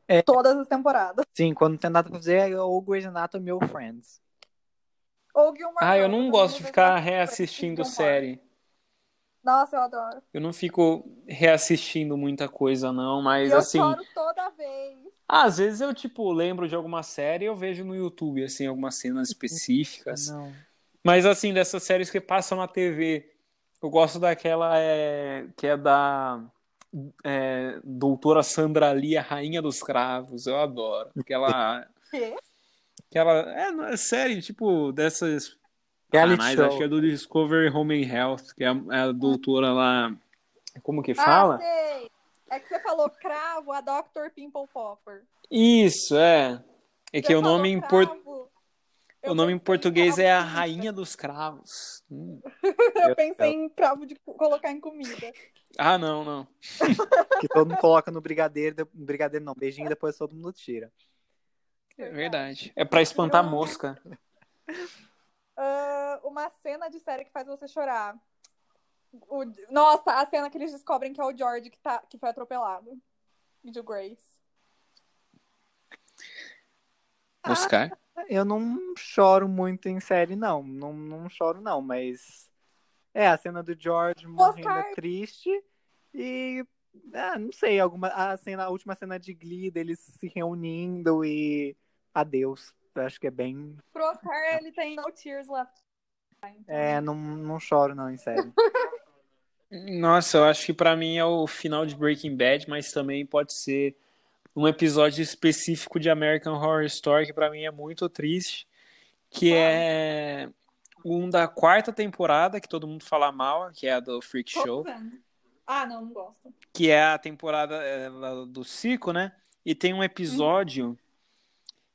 É. Todas as temporadas. Sim, quando não tem nada pra fazer, é ou Grey's Anatomy ou Friends. Ou Gilmore Ah, eu não gosto de ficar reassistindo série. Nossa, eu adoro. Eu não fico reassistindo muita coisa, não, mas eu assim. choro toda vez. Às vezes eu, tipo, lembro de alguma série e eu vejo no YouTube, assim, algumas cenas específicas. Não. Mas, assim, dessas séries que passam na TV, eu gosto daquela é, que é da é, doutora Sandra Lee, a Rainha dos Cravos. Eu adoro. Aquela. Quê? Aquela é, é série, tipo, dessas Reality canais, show. acho que é do Discovery Home and Health, que é a, é a doutora lá. Como que fala? Ah, sei. É que você falou cravo, a Dr. Pimple Popper. Isso, é. É que o nome em, por... o nome em português é a. Rainha dos Cravos. Hum. Eu pensei em cravo de co- colocar em comida. Ah, não, não. Que todo mundo coloca no brigadeiro, de- brigadeiro não, beijinho, depois todo mundo tira. É verdade. É pra espantar mosca. Ah, uma cena de série que faz você chorar. O- Nossa, a cena que eles descobrem que é o George que, tá... que foi atropelado. E do Grace. Oscar. Eu não choro muito em série, não. Não, não choro, não, mas. É, a cena do George morrendo Oscar. é triste. E. Ah, não sei, alguma. A, cena, a última cena de Glee deles se reunindo e. Adeus. Eu acho que é bem. Pro Oscar, ele tem No Tears Left. É, não, não choro, não, em série. Nossa, eu acho que pra mim é o final de Breaking Bad, mas também pode ser um episódio específico de American Horror Story que pra mim é muito triste, que é um da quarta temporada que todo mundo fala mal, que é a do Freak Show. Ah, não, não gosto. que é a temporada do circo, né? E tem um episódio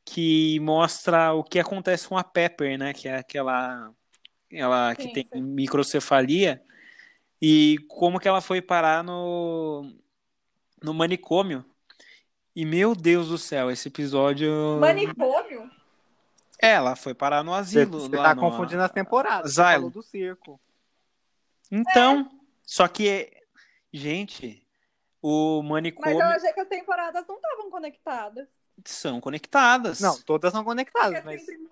que mostra o que acontece com a Pepper, né? Que é aquela ela que Sim, tem sim. microcefalia e como que ela foi parar no no manicômio. E meu Deus do céu, esse episódio Manicômio? É, ela foi parar no Você, asilo você lá tá no- confundindo as temporadas. Você falou do circo. Então, só que gente, o Mas manicômio eu achei que as temporadas não estavam conectadas. São conectadas. Não, todas são conectadas, Porque mas.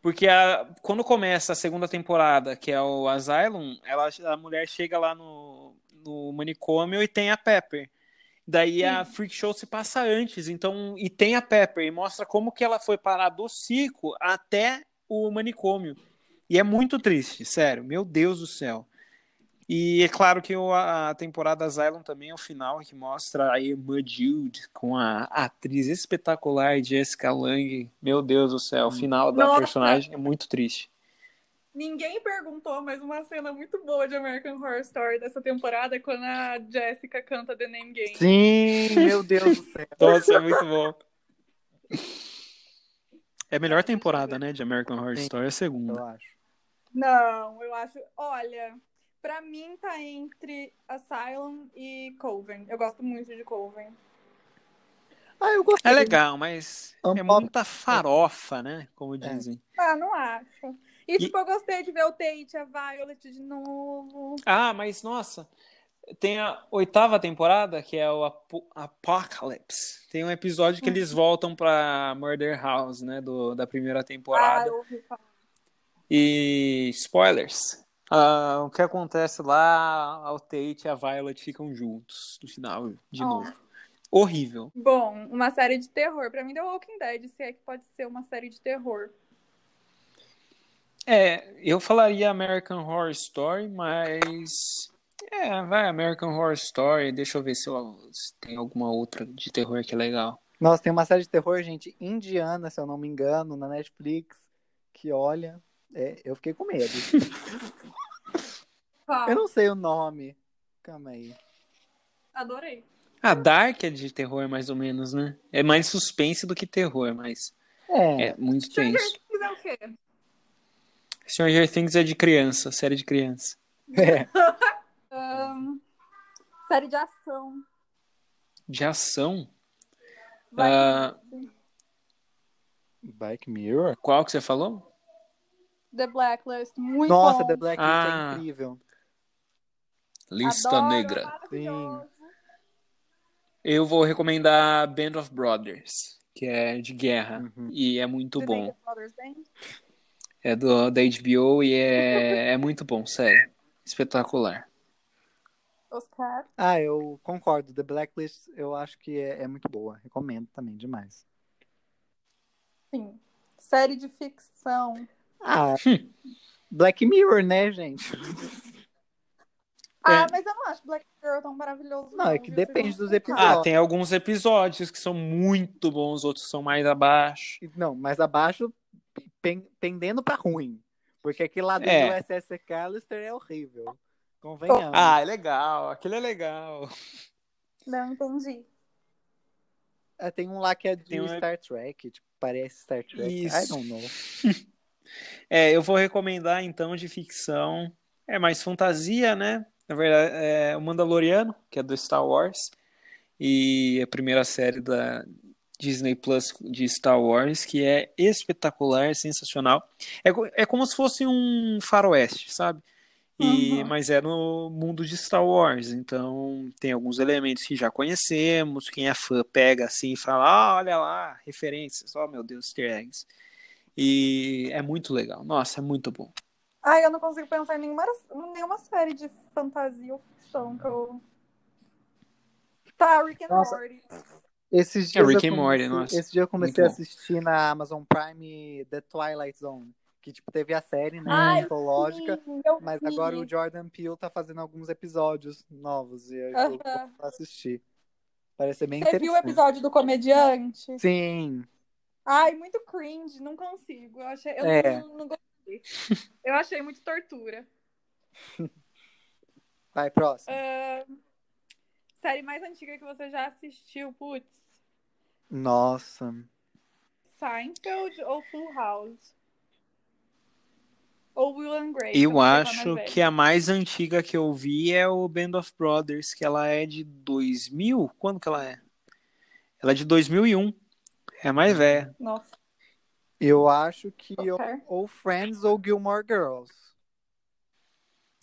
Porque a, quando começa a segunda temporada, que é o Asylum, ela, a mulher chega lá no, no manicômio e tem a Pepper. Daí a Freak Show se passa antes, então e tem a Pepper e mostra como que ela foi parar do circo até o manicômio. E é muito triste, sério, meu Deus do céu. E é claro que a temporada Asylum também é o final que mostra a irmã Jude com a atriz espetacular Jessica Lange. Meu Deus do céu, o final da Nossa. personagem é muito triste. Ninguém perguntou, mas uma cena muito boa de American Horror Story dessa temporada é quando a Jessica canta The Name Game. Sim, meu Deus do céu. Nossa, é muito bom. É a melhor temporada, né, de American Horror. Story, é a segunda. Eu acho. Não, eu acho. Olha, pra mim tá entre Asylum e Coven. Eu gosto muito de Coven. Ah, eu gostei. É legal, mas é Unpop- muita farofa, né, como dizem. Ah, não acho. E, E- tipo, eu gostei de ver o Tate e a Violet de novo. Ah, mas nossa, tem a oitava temporada, que é o Apo Apocalypse. Tem um episódio que eles voltam pra Murder House, né? Do, da primeira Ah, temporada. eu ouvi falar. E spoilers. Ah, o que acontece lá, a Tate e a Violet ficam juntos no final, de Oh. novo. Horrível. Bom, uma série de terror. Pra mim, The Walking Dead, se é que pode ser uma série de terror. É, eu falaria American Horror Story, mas. É, vai, American Horror Story. Deixa eu ver se, eu, se tem alguma outra de terror que é legal. Nossa, tem uma série de terror, gente, indiana, se eu não me engano, na Netflix, que olha, é, eu fiquei com medo. Qual? eu não sei o nome. Calma aí. Adorei. A Dark é de terror, mais ou menos, né? É mais suspense do que terror, mas É, é muito Stranger tenso. Things é o quê? Stranger Things é de criança, série de criança. é. Ahn, série de ação. De ação? Vai, Ah. Black Mirror? Qual que você falou? The Blacklist. Muito Nossa, bom. The Blacklist Ah. é incrível. Lista Adoro, Negra. maravilhoso. Eu vou recomendar Band of Brothers, que é de guerra. Uhum. E é muito The bom. Band of Brothers Band. É do, da HBO e é, é muito bom, sério. Espetacular. Oscar. Ah, eu concordo. The Blacklist eu acho que é, é muito boa. Recomendo também demais. Sim. Série de ficção. Ah, Black Mirror, né, gente? Ah, É. mas eu não acho Black Girl tão maravilhoso. Não, é que viu? depende Vocês dos vão episódios. Ah, tem alguns episódios que são muito bons, outros são mais abaixo. Não, mas abaixo, pen- pendendo pra ruim. Porque aquele lá do É. USS Callister é horrível. Convenhamos. Ah, é legal, aquele é legal. Não entendi. É, tem um lá que é de Tem um- Star Trek, tipo, parece Star Trek. I Isso. don't know. É, eu vou recomendar então de ficção. É mais fantasia, né? Na verdade, é o Mandaloriano, que é do Star Wars. E a primeira série da Disney Plus de Star Wars, que é espetacular, sensacional. É, é como se fosse um faroeste, sabe? E, Uhum. Mas é no mundo de Star Wars, então tem alguns elementos que já conhecemos. Quem é fã pega assim e fala: ah, olha lá, referências, oh meu Deus, easter eggs. E é muito legal, nossa, é muito bom. Ai, eu não consigo pensar em nenhuma, nenhuma série de fantasia ou ficção que eu. Tá, Rick and Nossa. Morty. Esses É, dias Rick eu and Morty, nossa. Esse dia eu comecei Muito a bom. assistir na Amazon Prime The Twilight Zone. Que, tipo, teve a série, né? Ai, antológica. sim, Mas vi. agora o Jordan Peele tá fazendo alguns episódios novos. E eu Aham. vou assistir. Parece ser bem Você viu o episódio do comediante? Sim. Ai, muito cringe, não consigo. Eu, achei, eu É. não, não gostei. Eu achei muito tortura. Vai, próximo. Ah, série mais antiga que você já assistiu, putz. Nossa. Seinfeld ou Full House? Ou Will and Grace? Eu acho que a mais antiga que eu vi é o Band of Brothers, que ela é de 2000? Quando que ela é? Ela é de 2001. É mais velha. velho. Nossa, Eu acho que eu- Oscar. ou Friends ou Gilmore Girls.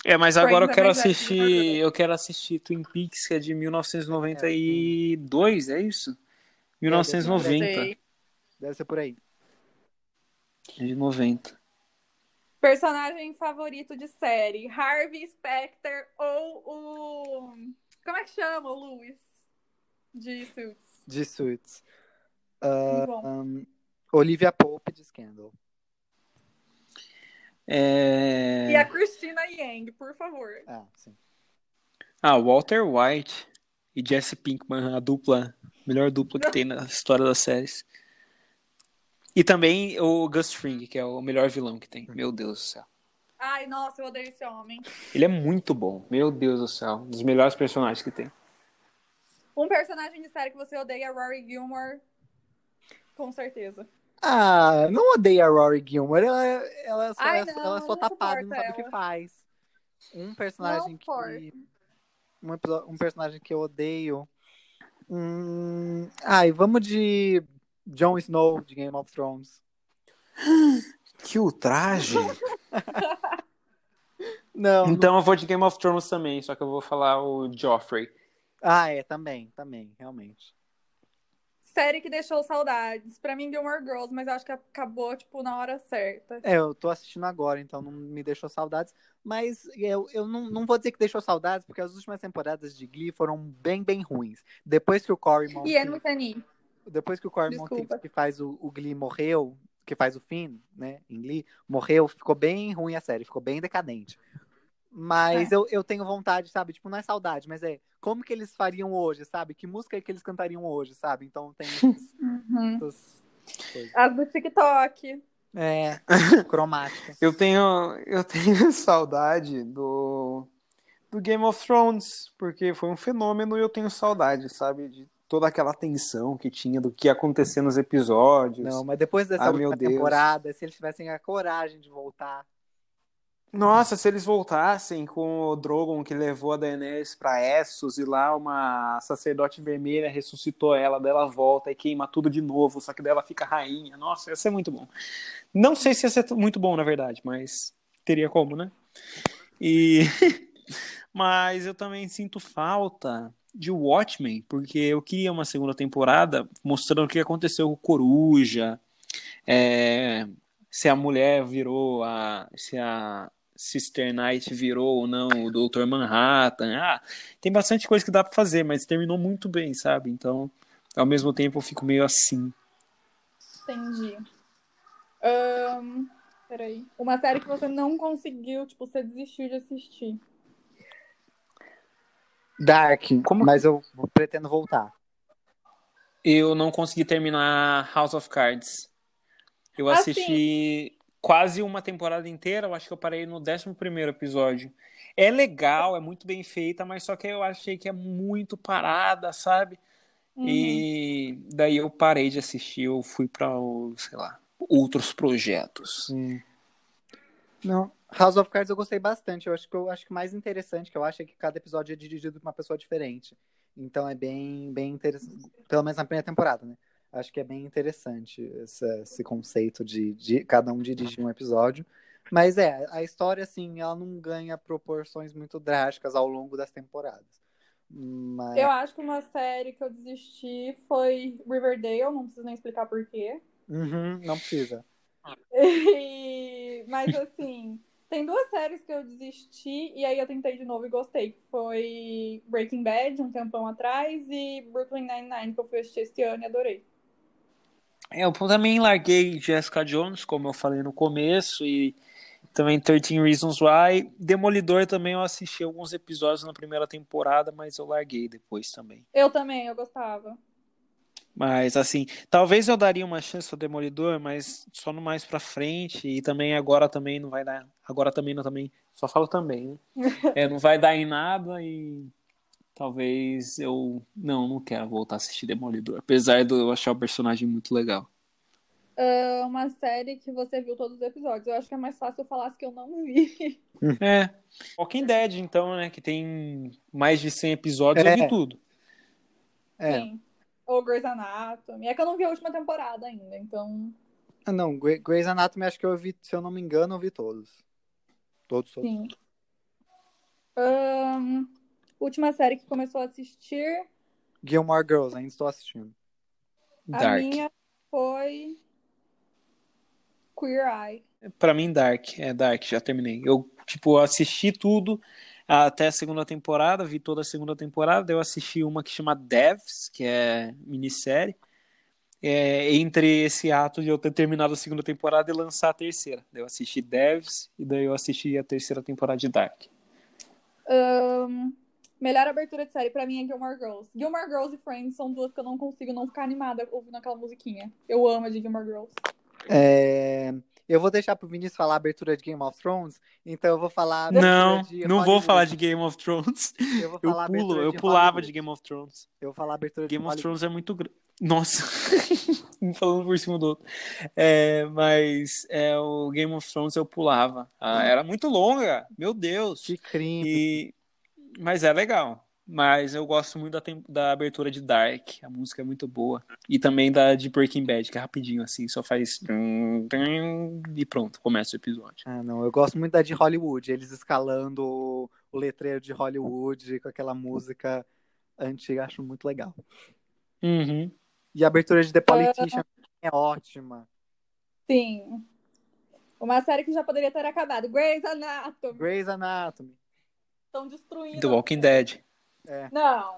É, mas agora eu Friends é quero que assistir, eu quero assistir Twin Peaks, que é de 1992, é isso? 1990. sei. Deve ser por aí. É de 90. Personagem favorito de série: Harvey Specter ou o. Como é que chama o Lewis? De Suits. De Suits. Bom. Um, Olivia Pope de Scandal. É... E a Christina Yang, por favor. Ah, sim. Ah, Walter White e Jesse Pinkman, a dupla, melhor dupla que tem na história das séries. E também o Gus Fring, que é o melhor vilão que tem. Meu Deus do céu. Ai, nossa, eu odeio esse homem. Ele é muito bom. Meu Deus do céu. Um dos melhores personagens que tem. Um personagem de série que você odeia é Rory Gilmore. Com certeza. Ah, não odeia a Rory Gilmore. Ela, ela só, Ai, ela, não, ela só não tá paga e não sabe o que faz. Um personagem Não que. Um, um personagem que eu odeio. Hum, ai, vamos de Jon Snow de Game of Thrones. Que ultraje! Não. Então eu vou de Game of Thrones também, só que eu vou falar o Joffrey. Ah, é, também, também, realmente. Série que deixou saudades. Pra mim, Gilmore Girls, mas acho que acabou, tipo, na hora certa. É, eu tô assistindo agora, então não me deixou saudades. Mas eu, eu não, não vou dizer que deixou saudades, porque as últimas temporadas de Glee foram bem, bem ruins. Depois que o Corey Monteith... E é no. Depois que o Corey Monteith, que faz o, o Glee, morreu, que faz o Finn, né, em Glee, morreu, ficou bem ruim a série, ficou bem decadente. Mas é. eu, eu tenho vontade, sabe? Tipo, não é saudade, mas é como que eles fariam hoje, sabe? Que música é que eles cantariam hoje, sabe? Então tem esses, uhum. As do TikTok. É, cromática. eu tenho eu tenho saudade do do Game of Thrones, porque foi um fenômeno e eu tenho saudade, sabe, de toda aquela tensão que tinha do que ia acontecer nos episódios. Não, mas depois dessa ah, última temporada, se eles tivessem a coragem de voltar nossa, se eles voltassem com o Drogon que levou a Daenerys para Essos e lá uma sacerdote vermelha ressuscitou ela, dela volta e queima tudo de novo, só que dela fica rainha. Nossa, ia ser muito bom. Não sei se ia ser muito bom, na verdade, mas teria como, né? E mas eu também sinto falta de Watchmen, porque eu queria uma segunda temporada mostrando o que aconteceu com Coruja, é, se a mulher virou a se a Sister Night virou ou não o Doutor Manhattan. Ah, tem bastante coisa que dá para fazer, mas terminou muito bem, sabe? Então, ao mesmo tempo, eu fico meio assim. Entendi. Um, peraí. Uma série que você não conseguiu, tipo, você desistiu de assistir. Dark, Como... mas eu pretendo voltar. Eu não consegui terminar House of Cards. Eu assim, assisti quase uma temporada inteira, eu acho que eu parei no 11 episódio. É legal, é muito bem feita, mas só que eu achei que é muito parada, sabe? Uhum. E daí eu parei de assistir, eu fui para, sei lá, outros projetos. Hum. Não, House of Cards eu gostei bastante. Eu acho que eu acho que mais interessante que eu acho é que cada episódio é dirigido por uma pessoa diferente. Então é bem, bem interessante. Pelo menos na primeira temporada, né? Acho que é bem interessante esse, esse conceito de, de, cada um dirigir um episódio. Mas é, a história, assim, ela não ganha proporções muito drásticas ao longo das temporadas. Mas... Eu acho que uma série que eu desisti foi Riverdale, não preciso nem explicar porquê. Uhum, não precisa. E... Mas assim, tem duas séries que eu desisti e aí eu tentei de novo e gostei. Foi Breaking Bad, um tempão atrás, e Brooklyn Nine-Nine, que eu fui assistir esse ano e adorei. É, eu também larguei Jessica Jones, como eu falei no começo, e também 13 Reasons Why. Demolidor também eu assisti alguns episódios na primeira temporada, mas eu larguei depois também. Eu também, eu gostava. Mas assim, talvez eu daria uma chance ao Demolidor, mas só no mais pra frente. E também agora também não vai dar. Agora também não também. Só falo também, né? é, não vai dar em nada e talvez eu não, não quero voltar a assistir Demolidor, apesar de eu achar o personagem muito legal. Uh, uma série que você viu todos os episódios. Eu acho que é mais fácil eu falar que eu não vi. É. Walking Dead, então, né? Que tem mais de 100 episódios, é. eu vi tudo. É. Sim. Ou Grey's Anatomy. É que eu não vi a última temporada ainda, então. Ah, não. Grey's Anatomy, acho que eu vi, se eu não me engano, eu vi todos. Todos, todos. Sim. Um, Última série que começou a assistir. Gilmore Girls, ainda estou assistindo. A Dark. minha foi. Queer Eye. Pra mim, Dark. É Dark, já terminei. Eu, tipo, assisti tudo até a segunda temporada, vi toda a segunda temporada. Eu assisti uma que chama Devs, que é minissérie. É, entre esse ato de eu ter terminado a segunda temporada e lançar a terceira. Eu assisti Devs e daí eu assisti a terceira temporada de Dark. Um, Melhor abertura de série pra mim é Gilmore Girls. Gilmore Girls e Friends são duas que eu não consigo não ficar animada ouvindo aquela musiquinha. Eu amo a de Gilmore Girls. É... Eu vou deixar pro Vinícius falar a abertura de Game of Thrones, então eu vou falar. Não, não vou falar de Game of Thrones. Eu, vou falar eu pulo, eu pulava Hollywood. de Game of Thrones. Eu vou falar a abertura Game de of Thrones é muito grande. Nossa, falando por cima do outro. É, mas é, o Game of Thrones eu pulava. Ah, era muito longa, meu Deus. Que crime. E mas é legal. Mas eu gosto muito da, tem- da abertura de Dark. A música é muito boa. E também da de Breaking Bad, que é rapidinho assim, só faz. E pronto, começa o episódio. Ah, não, eu gosto muito da de Hollywood, eles escalando o, o letreiro de Hollywood com aquela música antiga, acho muito legal. Uhum. E a abertura de The Politician é ótima. Sim. Uma série que já poderia ter acabado. Grey's Anatomy. Grey's Anatomy. Estão destruindo. The Walking Dead. Não.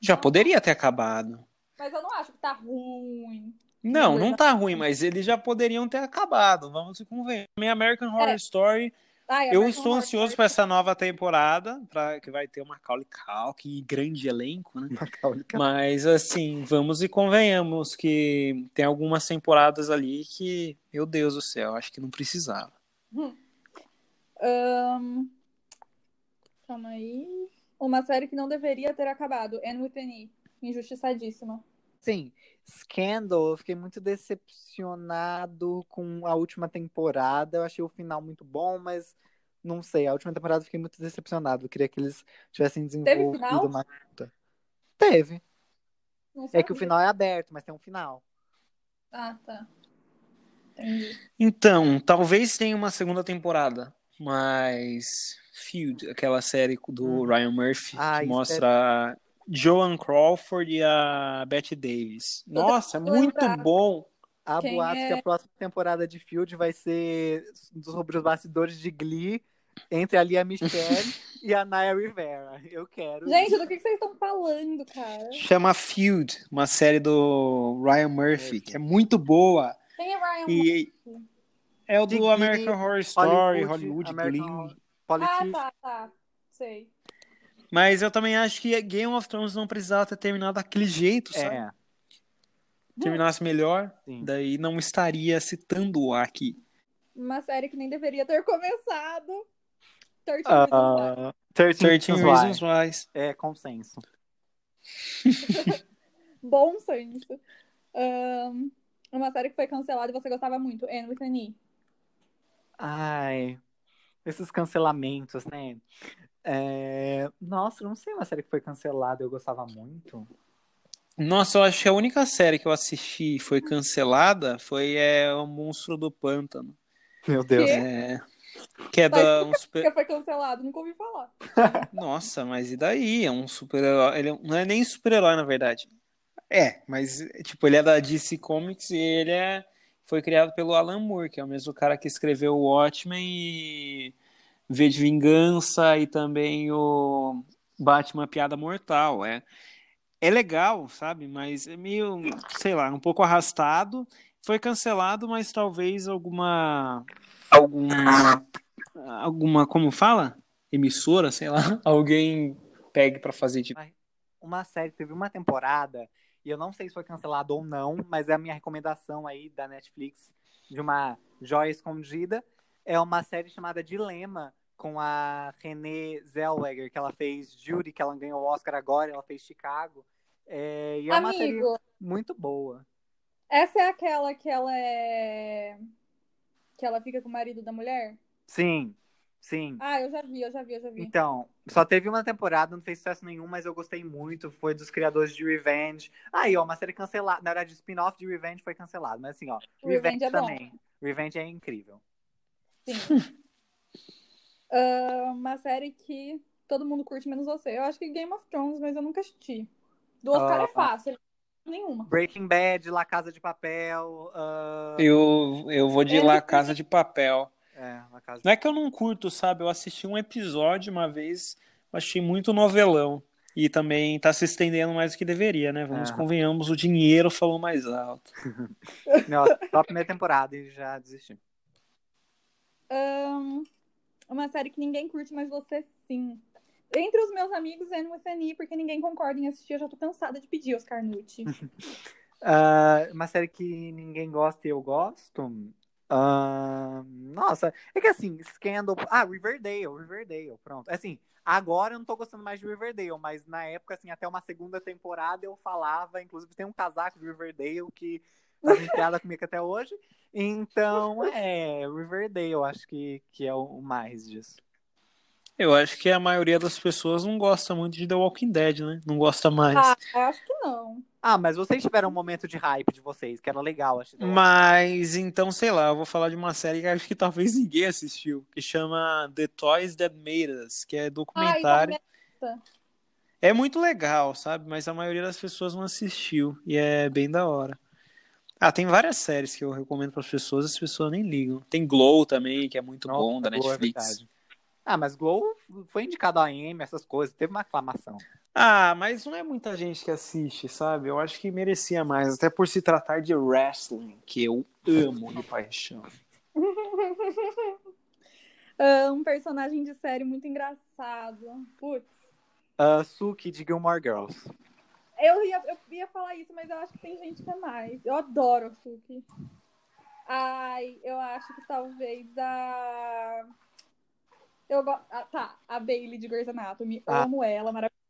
Já poderia ter acabado. Mas eu não acho que tá ruim. Não, não tá ruim, mas eles já poderiam ter acabado. Vamos se convencer. Minha American Horror É. Story. Ai, Eu American estou Horror ansioso para essa nova temporada, pra, que vai ter uma Macaulay Culkin, grande elenco, né? Macaulay Culkin. Mas assim, vamos e convenhamos que tem algumas temporadas ali que, meu Deus do céu, acho que não precisava. Ahn, Calma aí. Uma série que não deveria ter acabado. Anne with an E. Injustiçadíssima. Sim, Scandal, eu fiquei muito decepcionado com a última temporada. Eu achei o final muito bom, mas não sei, a última temporada eu fiquei muito decepcionado. Eu queria que eles tivessem desenvolvido final? mais. Teve. É que o final é aberto, mas tem um final. Ah, tá. Entendi. Então, talvez tenha uma segunda temporada, mas Feud, aquela série do Hum. Ryan Murphy, Ah, que isso mostra a Joan Crawford e a Bette Davis. Nossa, é muito lembrar. bom. Há Quem boatos é? que a próxima temporada de Field vai ser sobre os bastidores de Glee entre a Lia Michelle e a Naya Rivera. Eu quero. Gente, do que vocês estão falando, cara? Chama Feud, uma série do Ryan Murphy, que é muito boa. Quem é Ryan E é o do Glee, American Horror Story, Hollywood, Hollywood, American Glee. Ah, tá, tá. Sei. Mas eu também acho que Game of Thrones não precisava ter terminado daquele jeito, sabe? É, Terminasse melhor, sim. daí não estaria citando aqui. Uma série que nem deveria ter começado. 13 Reasons Why. Ah, 13 13 Reasons Why. É consenso. Bom senso. Ahn, uma série que foi cancelada e você gostava muito. Anne with an E. Ai, esses cancelamentos, né? É, Nossa, eu não sei uma série que foi cancelada, eu gostava muito. Nossa, eu acho que a única série que eu assisti e foi cancelada foi é, O Monstro do Pântano. Meu Deus. É, que é da um super... Porque foi cancelado, nunca ouvi falar. Nossa, mas e daí? É um super-herói. Ele não é nem super-herói, na verdade. É, mas tipo, ele é da DC Comics e ele é... foi criado pelo Alan Moore, que é o mesmo cara que escreveu o Watchmen e V de Vingança e também o Batman Piada Mortal. É, é legal, sabe? Mas é meio, sei lá, um pouco arrastado. Foi cancelado, mas talvez alguma. Alguma. Alguma. Como fala? Emissora, sei lá. Alguém pegue pra fazer tipo. Uma série teve uma temporada, e eu não sei se foi cancelado ou não, mas é a minha recomendação aí da Netflix de uma joia escondida. É uma série chamada Dilema, com a Renée Zellweger, que ela fez Judy, que ela ganhou o Oscar agora, ela fez Chicago. É, e é uma série Amigo, muito boa. essa é aquela que ela é. Que ela fica com o marido da mulher? Sim, sim. Ah, eu já vi, eu já vi, eu já vi. Então, só teve uma temporada, não fez sucesso nenhum, mas eu gostei muito. Foi dos criadores de Revenge. Aí, ó, uma série cancelada. Na verdade, o spin-off de Revenge foi cancelado. Mas assim, ó, Revenge Revenge, é bom. também. Revenge é incrível. Sim. Ah, uma série que todo mundo curte menos você. Eu acho que Game of Thrones, mas eu nunca assisti. Do Oscar Ah. é fácil. Nenhuma. Breaking Bad, La Casa de Papel. ah, Eu, eu vou de É, porque- Casa de Papel. É, La Casa Não é que eu não curto, sabe? Eu assisti um episódio uma vez, eu achei muito novelão. E também tá se estendendo mais do que deveria, né? Vamos É. convenhamos, o dinheiro falou mais alto. Não, só a primeira temporada e já desisti. Ahn, uma série que ninguém curte, mas você sim. Entre os meus amigos, with an E, porque ninguém concorda em assistir. Eu já tô cansada de pedir Oscar Nucci. Ah, uma série que ninguém gosta e eu gosto. Ah, nossa, é que assim, Scandal. Ah, Riverdale, Riverdale, pronto. Assim, agora eu não tô gostando mais de Riverdale, mas na época, assim, até uma segunda temporada eu falava, inclusive tem um casaco de Riverdale que faz piada comigo até hoje. Então, é, Riverdale, eu acho que, que é o mais disso. Eu acho que a maioria das pessoas não gosta muito de The Walking Dead, né? Não gosta mais. Ah, acho que não. Ah, mas vocês tiveram um momento de hype de vocês, que era legal, acho. Mas então, sei lá, eu vou falar de uma série que acho que talvez ninguém assistiu, que chama The Toys That Made Us, que é documentário. Ai, é muito legal, sabe? Mas a maioria das pessoas não assistiu e é bem da hora. Ah, tem várias séries que eu recomendo para as pessoas, as pessoas nem ligam. Tem Glow também, que é muito Nossa, bom da é Netflix. É ah, mas Glow foi indicado a Emmy, essas coisas, teve uma aclamação. Ah, mas não é muita gente que assiste, sabe? Eu acho que merecia mais, até por se tratar de wrestling, que eu amo de paixão. uh, um personagem de série muito engraçado. Putz. Uh, Suki de Gilmore Girls. Eu ia, eu ia falar isso, mas eu acho que tem gente que é mais. Eu adoro a Suki. Ai, eu acho que talvez a. Eu go... ah, tá, a Bailey de Grey's Anatomy. Ah. Amo ela, maravilhosa.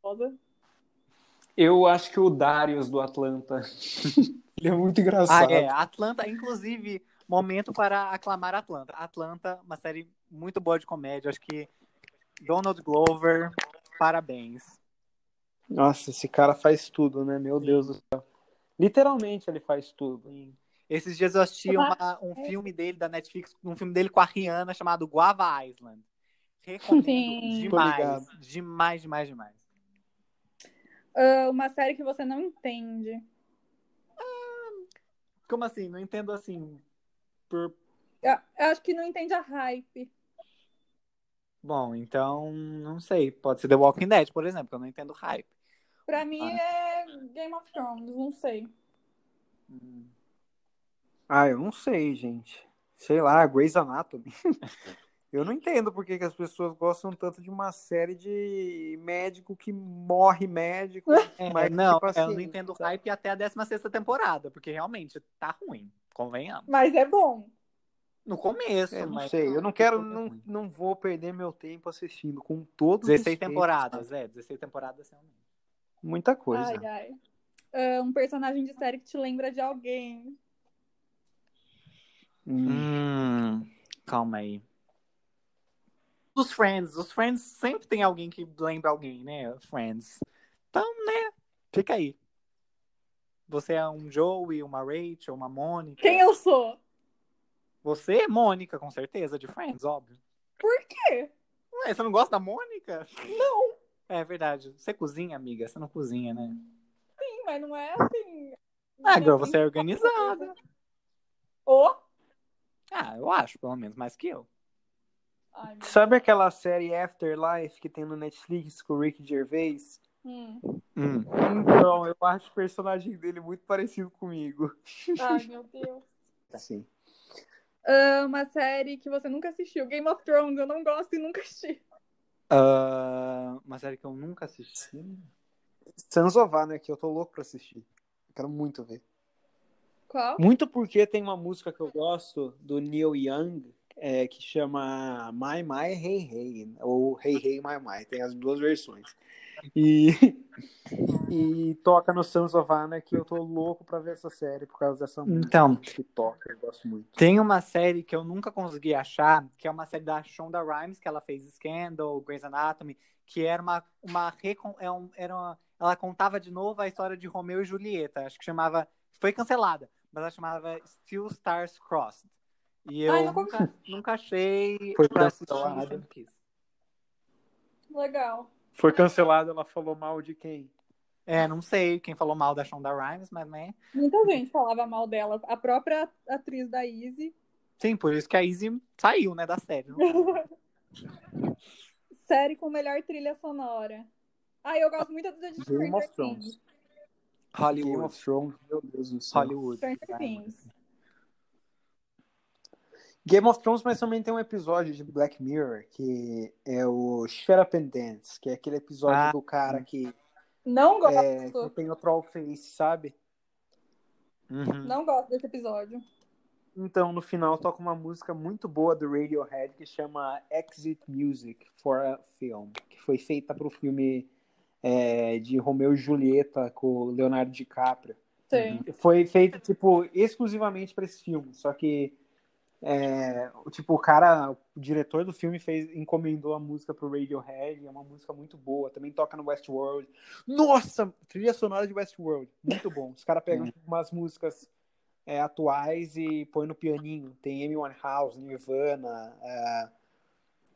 Eu acho que o Darius do Atlanta. Ele é muito engraçado. Ah, é. Atlanta, inclusive, momento para aclamar Atlanta. Atlanta, uma série muito boa de comédia. Acho que Donald Glover, parabéns. Nossa, esse cara faz tudo, né? Meu Sim. Deus do céu. Literalmente ele faz tudo. Sim. Esses dias eu assisti uma, um filme dele da Netflix, um filme dele com a Rihanna chamado Guava Island. Recomendo Sim. demais. Demais, demais, demais. Uh, uma série que você não entende. Ah, como assim? Não entendo assim. Por... Eu, eu acho que não entende a hype. Bom, então, não sei. Pode ser The Walking Dead, por exemplo, que eu não entendo hype. Pra mim ah. é Game of Thrones, não sei. Hum. Ah, eu não sei, gente. Sei lá, Grey's Anatomy. Eu não entendo por que, que as pessoas gostam tanto de uma série de médico que morre médico. É, mas não, tipo assim, eu não entendo o hype até a 16 temporada, porque realmente tá ruim, convenhamos. Mas é bom. No começo, é, não sei. Eu não quero, não, não vou perder meu tempo assistindo com todos 16 temporadas, sabe? é, 16 temporadas realmente. Muita coisa. Ai, ai. Uh, um personagem de série que te lembra de alguém. Hum, calma aí dos Friends. Os Friends sempre tem alguém que lembra alguém, né? Friends. Então, né? Fica aí. Você é um Joey, uma Rachel, uma Mônica. Quem eu sou? Você é Mônica, com certeza, de Friends, óbvio. Por quê? Ué, você não gosta da Mônica? Não. É verdade. Você cozinha, amiga? Você não cozinha, né? Sim, mas não é assim. Ah, girl, você é organizada. Ô? Ah, eu acho, pelo menos, mais que eu. Ai, Sabe aquela série Afterlife que tem no Netflix com o Rick Gervais? Hum. Hum. Então, eu acho o personagem dele muito parecido comigo. Ai, meu Deus. Sim. Uh, uma série que você nunca assistiu. Game of Thrones, eu não gosto e nunca assisti. Uh, uma série que eu nunca assisti. Of Anarchy, que eu tô louco pra assistir. Eu quero muito ver. Qual? Muito porque tem uma música que eu gosto do Neil Young, é, que chama My My Hey Hey, ou Hey Hey My My, tem as duas versões. E, e toca no Sons of Anarchy, eu tô louco pra ver essa série por causa dessa música então, que toca, eu gosto muito. Tem uma série que eu nunca consegui achar, que é uma série da Shonda Rhimes, que ela fez Scandal, Grey's Anatomy, que era uma, uma, é era uma ela contava de novo a história de Romeu e Julieta, acho que chamava, foi cancelada, mas ela chamava Still Stars Crossed. E eu Ai, nunca, nunca achei Foi pra cancelada. Legal. Foi cancelada, ela falou mal de quem? É, não sei quem falou mal da Shonda Rhimes, mas né. Muita gente falava mal dela. A própria atriz da Izzy. Sim, por isso que a Izzy saiu, né, da série. série com melhor trilha sonora. Ah, eu gosto muito Game of Thrones. Hollywood. Game of Thrones, meu Deus do céu. Hollywood. Stranger Things. Game of Thrones, mas também tem um episódio de Black Mirror, que é o Shut Up and Dance, que é aquele episódio ah. do cara que. Não gosto. É, que tem o Trollface, sabe? Uhum. Não gosto desse episódio. Então, no final, toca uma música muito boa do Radiohead que chama Exit Music for a Film, que foi feita para o filme é, de Romeu e Julieta com o Leonardo DiCaprio. Sim. Foi feita, tipo, exclusivamente para esse filme, só que É, tipo, o cara, o diretor do filme fez, encomendou a música pro Radiohead, é uma música muito boa, também toca no Westworld. Nossa, trilha sonora de Westworld, muito bom. Os caras pegam umas músicas é, atuais e põe no pianinho. Tem Amy Winehouse, Nirvana, é,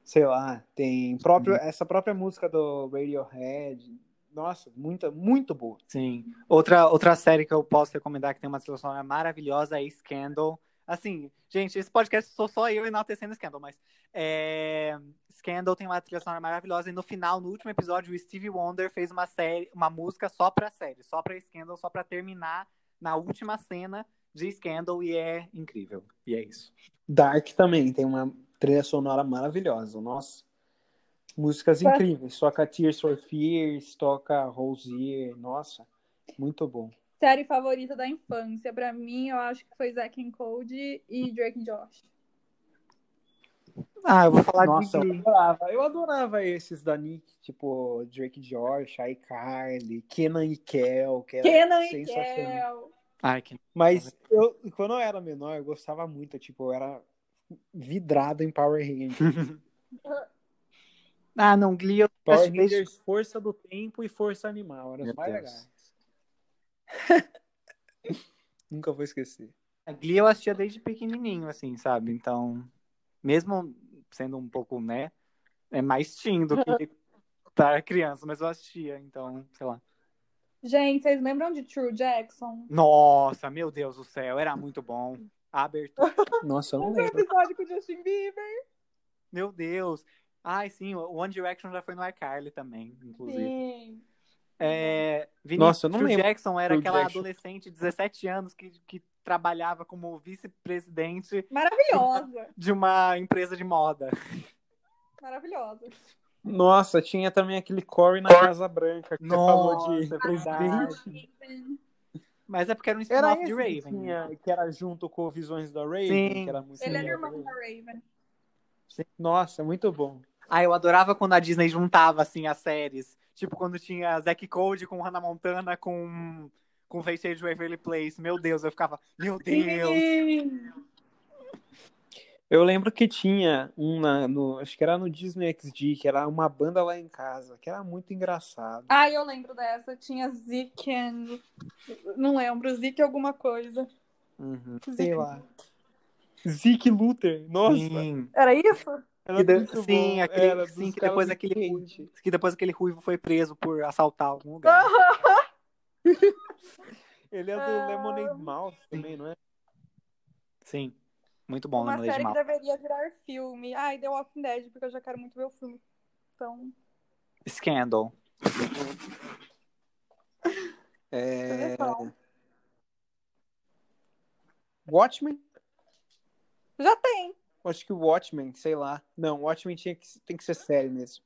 sei lá, tem próprio, uhum. essa própria música do Radiohead. Nossa, muita, muito boa. Sim. Outra, outra série que eu posso recomendar que tem uma trilha sonora maravilhosa é Scandal. Assim, gente, esse podcast sou só eu enaltecendo Scandal, mas é... Scandal tem uma trilha sonora maravilhosa e no final, no último episódio, o Stevie Wonder fez uma série, uma música só pra série, só pra Scandal, só pra terminar na última cena de Scandal e é incrível. E é isso. Dark também tem uma trilha sonora maravilhosa. Nossa. Músicas incríveis. Toca Tears for Fears, toca Rosier. Nossa, muito bom. Série favorita da infância. Pra mim, eu acho que foi Zack and Cody e Drake Josh. Ah, eu vou falar Nossa, de... eu adorava. Eu adorava esses da Nick, tipo Drake Josh, iCarly, Kenan e Kel, que era Kenan e Kel. Ai, que... Mas eu, quando eu era menor, eu gostava muito, tipo, eu era vidrado em Power Rangers. ah, não, Glee eu Power Rangers, Força do Tempo e Força Animal, eram os mais Deus. Nunca vou esquecer. A Glee eu assistia desde pequenininho, assim, sabe? Então, mesmo sendo um pouco, né, é mais teen do que para criança, mas eu assistia, então, sei lá. Gente, vocês lembram de True Jackson? Nossa, meu Deus do céu, era muito bom. A abertura. Nossa, eu não lembro. episódio com o Justin Bieber. Meu Deus. Ai, sim, o One Direction já foi no iCarly também, inclusive. Sim. É, Vinícius, Nossa, eu não True lembro. Jackson era aquela Jackson. adolescente de 17 anos que, que trabalhava como vice-presidente. Maravilhosa! De uma empresa de moda. Maravilhosa. Nossa, tinha também aquele Corey na Casa Branca que Nossa, você falou de presidente. Mas é porque era um spin-off de Raven. Que, tinha, que era junto com Visões da Raven, Sim. que era muito Ele era irmão da Raven. Nossa, muito bom. Ah, eu adorava quando a Disney juntava assim as séries. Tipo, quando tinha Zack Code com Hannah Montana com com Face de Waverly Place. Meu Deus, eu ficava, meu Deus. Eu lembro que tinha uma, no, acho que era no Disney XD, que era uma banda lá em casa, que era muito engraçado. Ah, eu lembro dessa. Tinha Zeke and... Não lembro, Zeke alguma coisa. Uhum. Sei lá. Zeke Luther, nossa. Sim. Era isso? Era sim, aquele, era sim que depois aquele ruivo, que depois aquele ruivo foi preso por assaltar algum lugar. Ele é do ah... Lemonade Mouth também, não é? Sim. Muito bom, Uma série que deveria virar filme. Ai, The Walking Dead, porque eu já quero muito ver o filme. Então. Scandal. é... Watchmen? Já tem. Acho que o Watchmen, sei lá. Não, o Watchmen tinha que, tem que ser série mesmo.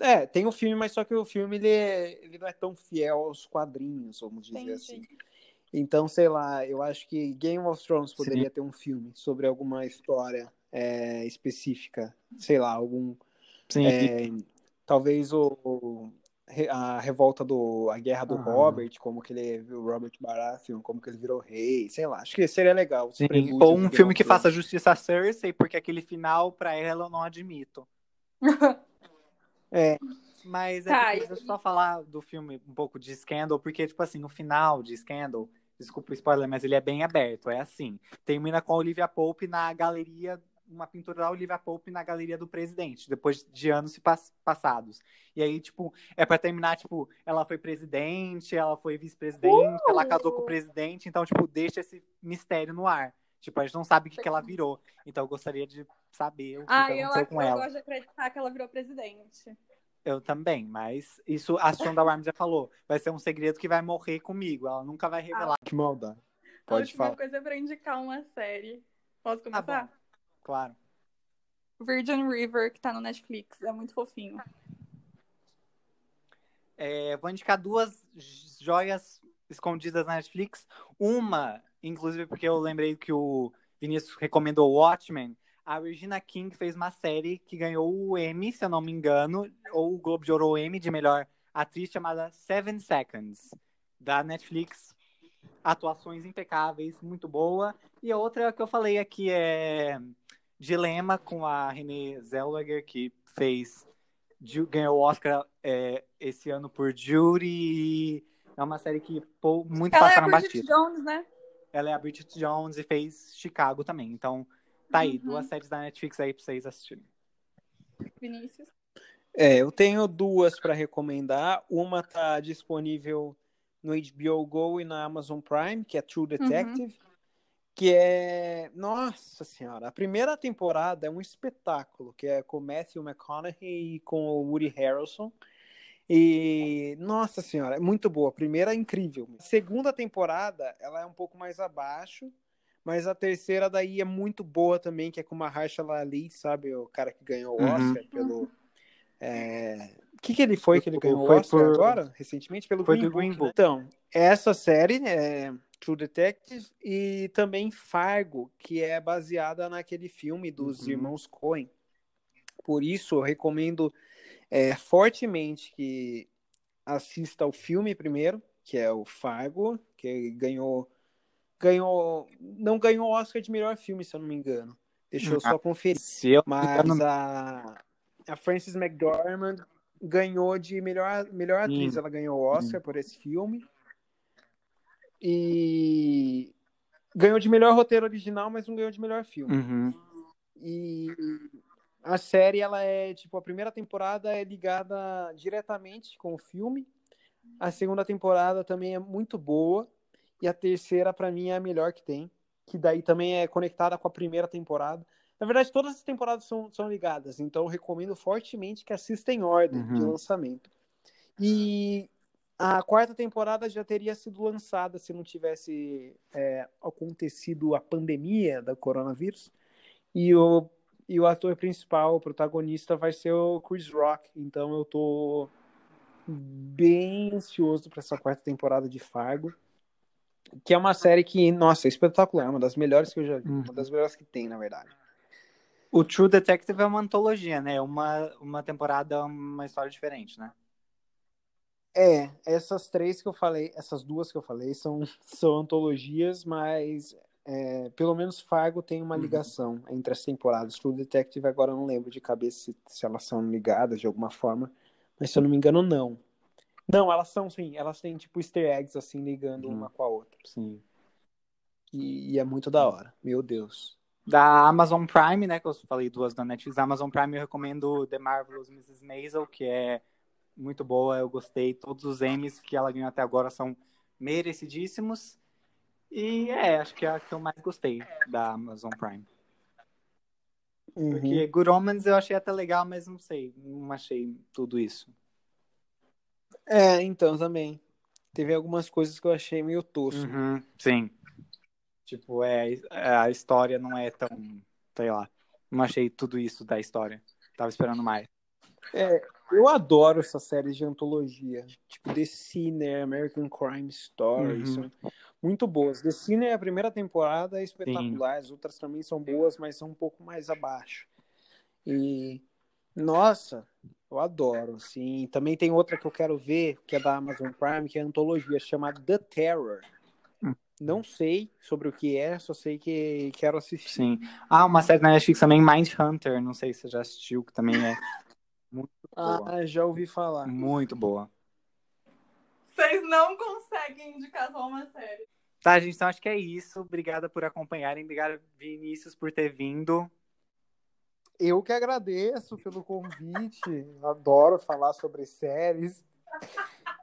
É, tem o filme, mas só que o filme ele, é, ele não é tão fiel aos quadrinhos, vamos dizer Entendi. assim. Então, sei lá, eu acho que Game of Thrones poderia Sim. ter um filme sobre alguma história é, específica, sei lá, algum. Sim. É, talvez o, a revolta do. a guerra do Robert, como que ele viu Robert Baratheon, como que ele virou rei, sei lá, acho que seria legal. Ou um filme que faça justiça a Cersei, porque aquele final, pra ela, eu não admito. é. Mas é tá, eu só falar do filme um pouco de Scandal, porque, tipo assim, no final de Scandal, desculpa o spoiler, mas ele é bem aberto. É assim: termina com a Olivia Pope na galeria, uma pintura da Olivia Pope na galeria do presidente, depois de anos passados. E aí, tipo, é para terminar, tipo, ela foi presidente, ela foi vice-presidente, uh! ela casou com o presidente, então, tipo, deixa esse mistério no ar. Tipo, a gente não sabe o que, que ela virou. Então eu gostaria de saber o que, ah, que aconteceu eu, com ela. Ah, eu gosto de acreditar que ela virou presidente. Eu também, mas isso a Shonda Rhimes já falou. Vai ser um segredo que vai morrer comigo. Ela nunca vai revelar. Ah, que maldade. Pode falar. coisa pra indicar uma série. Posso tá começar? Ah, claro. Virgin River, que tá no Netflix. É muito fofinho. É, vou indicar duas joias escondidas na Netflix. Uma, inclusive porque eu lembrei que o Vinícius recomendou Watchmen a Regina King fez uma série que ganhou o Emmy, se eu não me engano, ou o Globo de Ouro ou Emmy de melhor atriz chamada Seven Seconds, da Netflix. atuações impecáveis, muito boa. E a outra que eu falei aqui é Dilema com a Renée Zellweger, que fez ganhou o Oscar é, esse ano por Judy. É uma série que pô, muito Ela passaram é a Bridget. Jones, né? Ela é a Bridget Jones e fez Chicago também. Então, tá aí, Uhum. duas séries da Netflix aí pra vocês assistirem. Vinícius. É, eu tenho duas para recomendar. Uma tá disponível no HBO Go e na Amazon Prime, que é True Detective, que é, nossa senhora, a primeira temporada é um espetáculo, que é com Matthew McConaughey e com o Woody Harrelson. E nossa senhora, é muito boa. A primeira é incrível. A segunda temporada, ela é um pouco mais abaixo, mas a terceira daí é muito boa também, que é com uma Mahershala Ali, sabe, o cara que ganhou o Uhum. Oscar pelo é, O que, que ele foi que ele ganhou Foi o Oscar por- agora, recentemente? Pelo foi Green do Book, Green né? Book. Então, essa série é True Detective e também Fargo, que é baseada naquele filme dos Uhum. irmãos Coen. Por isso, eu recomendo é, fortemente que assista o filme primeiro, que é o Fargo, que ganhou ganhou não ganhou o Oscar de melhor filme, se eu não me engano. Deixa eu Hum, só conferir. Se eu não Mas engano, a, a Frances McDormand ganhou de melhor, melhor atriz. Sim. Ela ganhou o Oscar por esse filme. E ganhou de melhor roteiro original, mas não ganhou de melhor filme. Uhum. E a série, ela é, tipo, a primeira temporada é ligada diretamente com o filme. A segunda temporada também é muito boa. E a terceira, pra mim, é a melhor que tem. Que daí também é conectada com a primeira temporada. Na verdade, todas as temporadas são, são ligadas. Então, eu recomendo fortemente que assista em ordem de Uhum. lançamento. E a quarta temporada já teria sido lançada se não tivesse é, acontecido a pandemia da coronavírus. E o, e o ator principal, o protagonista, vai ser o Chris Rock. Então eu tô bem ansioso para essa quarta temporada de Fargo. Que é uma série que, nossa, é espetacular. Uma das melhores que eu já vi. Uhum. Uma das melhores que tem, na verdade. O True Detective é uma antologia, né? Uma, uma temporada, uma história diferente, né? É, essas três que eu falei, essas duas que eu falei são, são antologias, mas é, pelo menos Fargo tem uma Uhum. ligação entre as temporadas. True Detective agora eu não lembro de cabeça se, se elas são ligadas de alguma forma, mas se eu não me engano, não. Não, elas são sim, elas têm tipo easter eggs assim ligando Uhum. uma com a outra. Sim. E, e é muito da hora, meu Deus. Da Amazon Prime, né? Que eu falei duas da Netflix. Da Amazon Prime eu recomendo The Marvelous Mrs. Maisel, que é muito boa, eu gostei. Todos os Emmys que ela ganhou até agora são merecidíssimos. E é, acho que é a que eu mais gostei da Amazon Prime. Uhum. Porque Good Omens eu achei até legal, mas não sei, não achei tudo isso. É, então também. Teve algumas coisas que eu achei meio tosco. Uhum, sim. Tipo, é, a história não é tão, sei lá. Não achei tudo isso da história. Tava esperando mais. É, eu adoro essas séries de antologia, tipo The Sinner, American Crime Story, Uhum. muito boas. The Sinner, a primeira temporada é espetacular, as outras também são boas, mas são um pouco mais abaixo. E, nossa, eu adoro, assim. Também tem outra que eu quero ver, que é da Amazon Prime, que é antologia, chamada The Terror. Hum. Não sei sobre o que é, só sei que quero assistir. Sim. Ah, uma série na Netflix também, Mind Hunter. Não sei se você já assistiu, que também é muito boa. Ah, já ouvi falar. Muito boa. Vocês não conseguem indicar só uma série. Tá, gente, então acho que é isso. Obrigada por acompanharem. Obrigada, Vinícius, por ter vindo. Eu que agradeço pelo convite. Adoro falar sobre séries.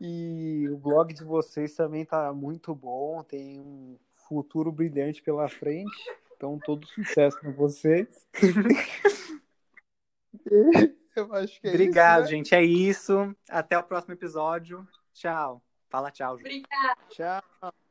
E o blog de vocês também tá muito bom. Tem um futuro brilhante pela frente. Então, todo sucesso para vocês. Eu acho que é Obrigado, isso, né? gente. É isso. Até o próximo episódio. Tchau. Fala tchau. Obrigada. Tchau.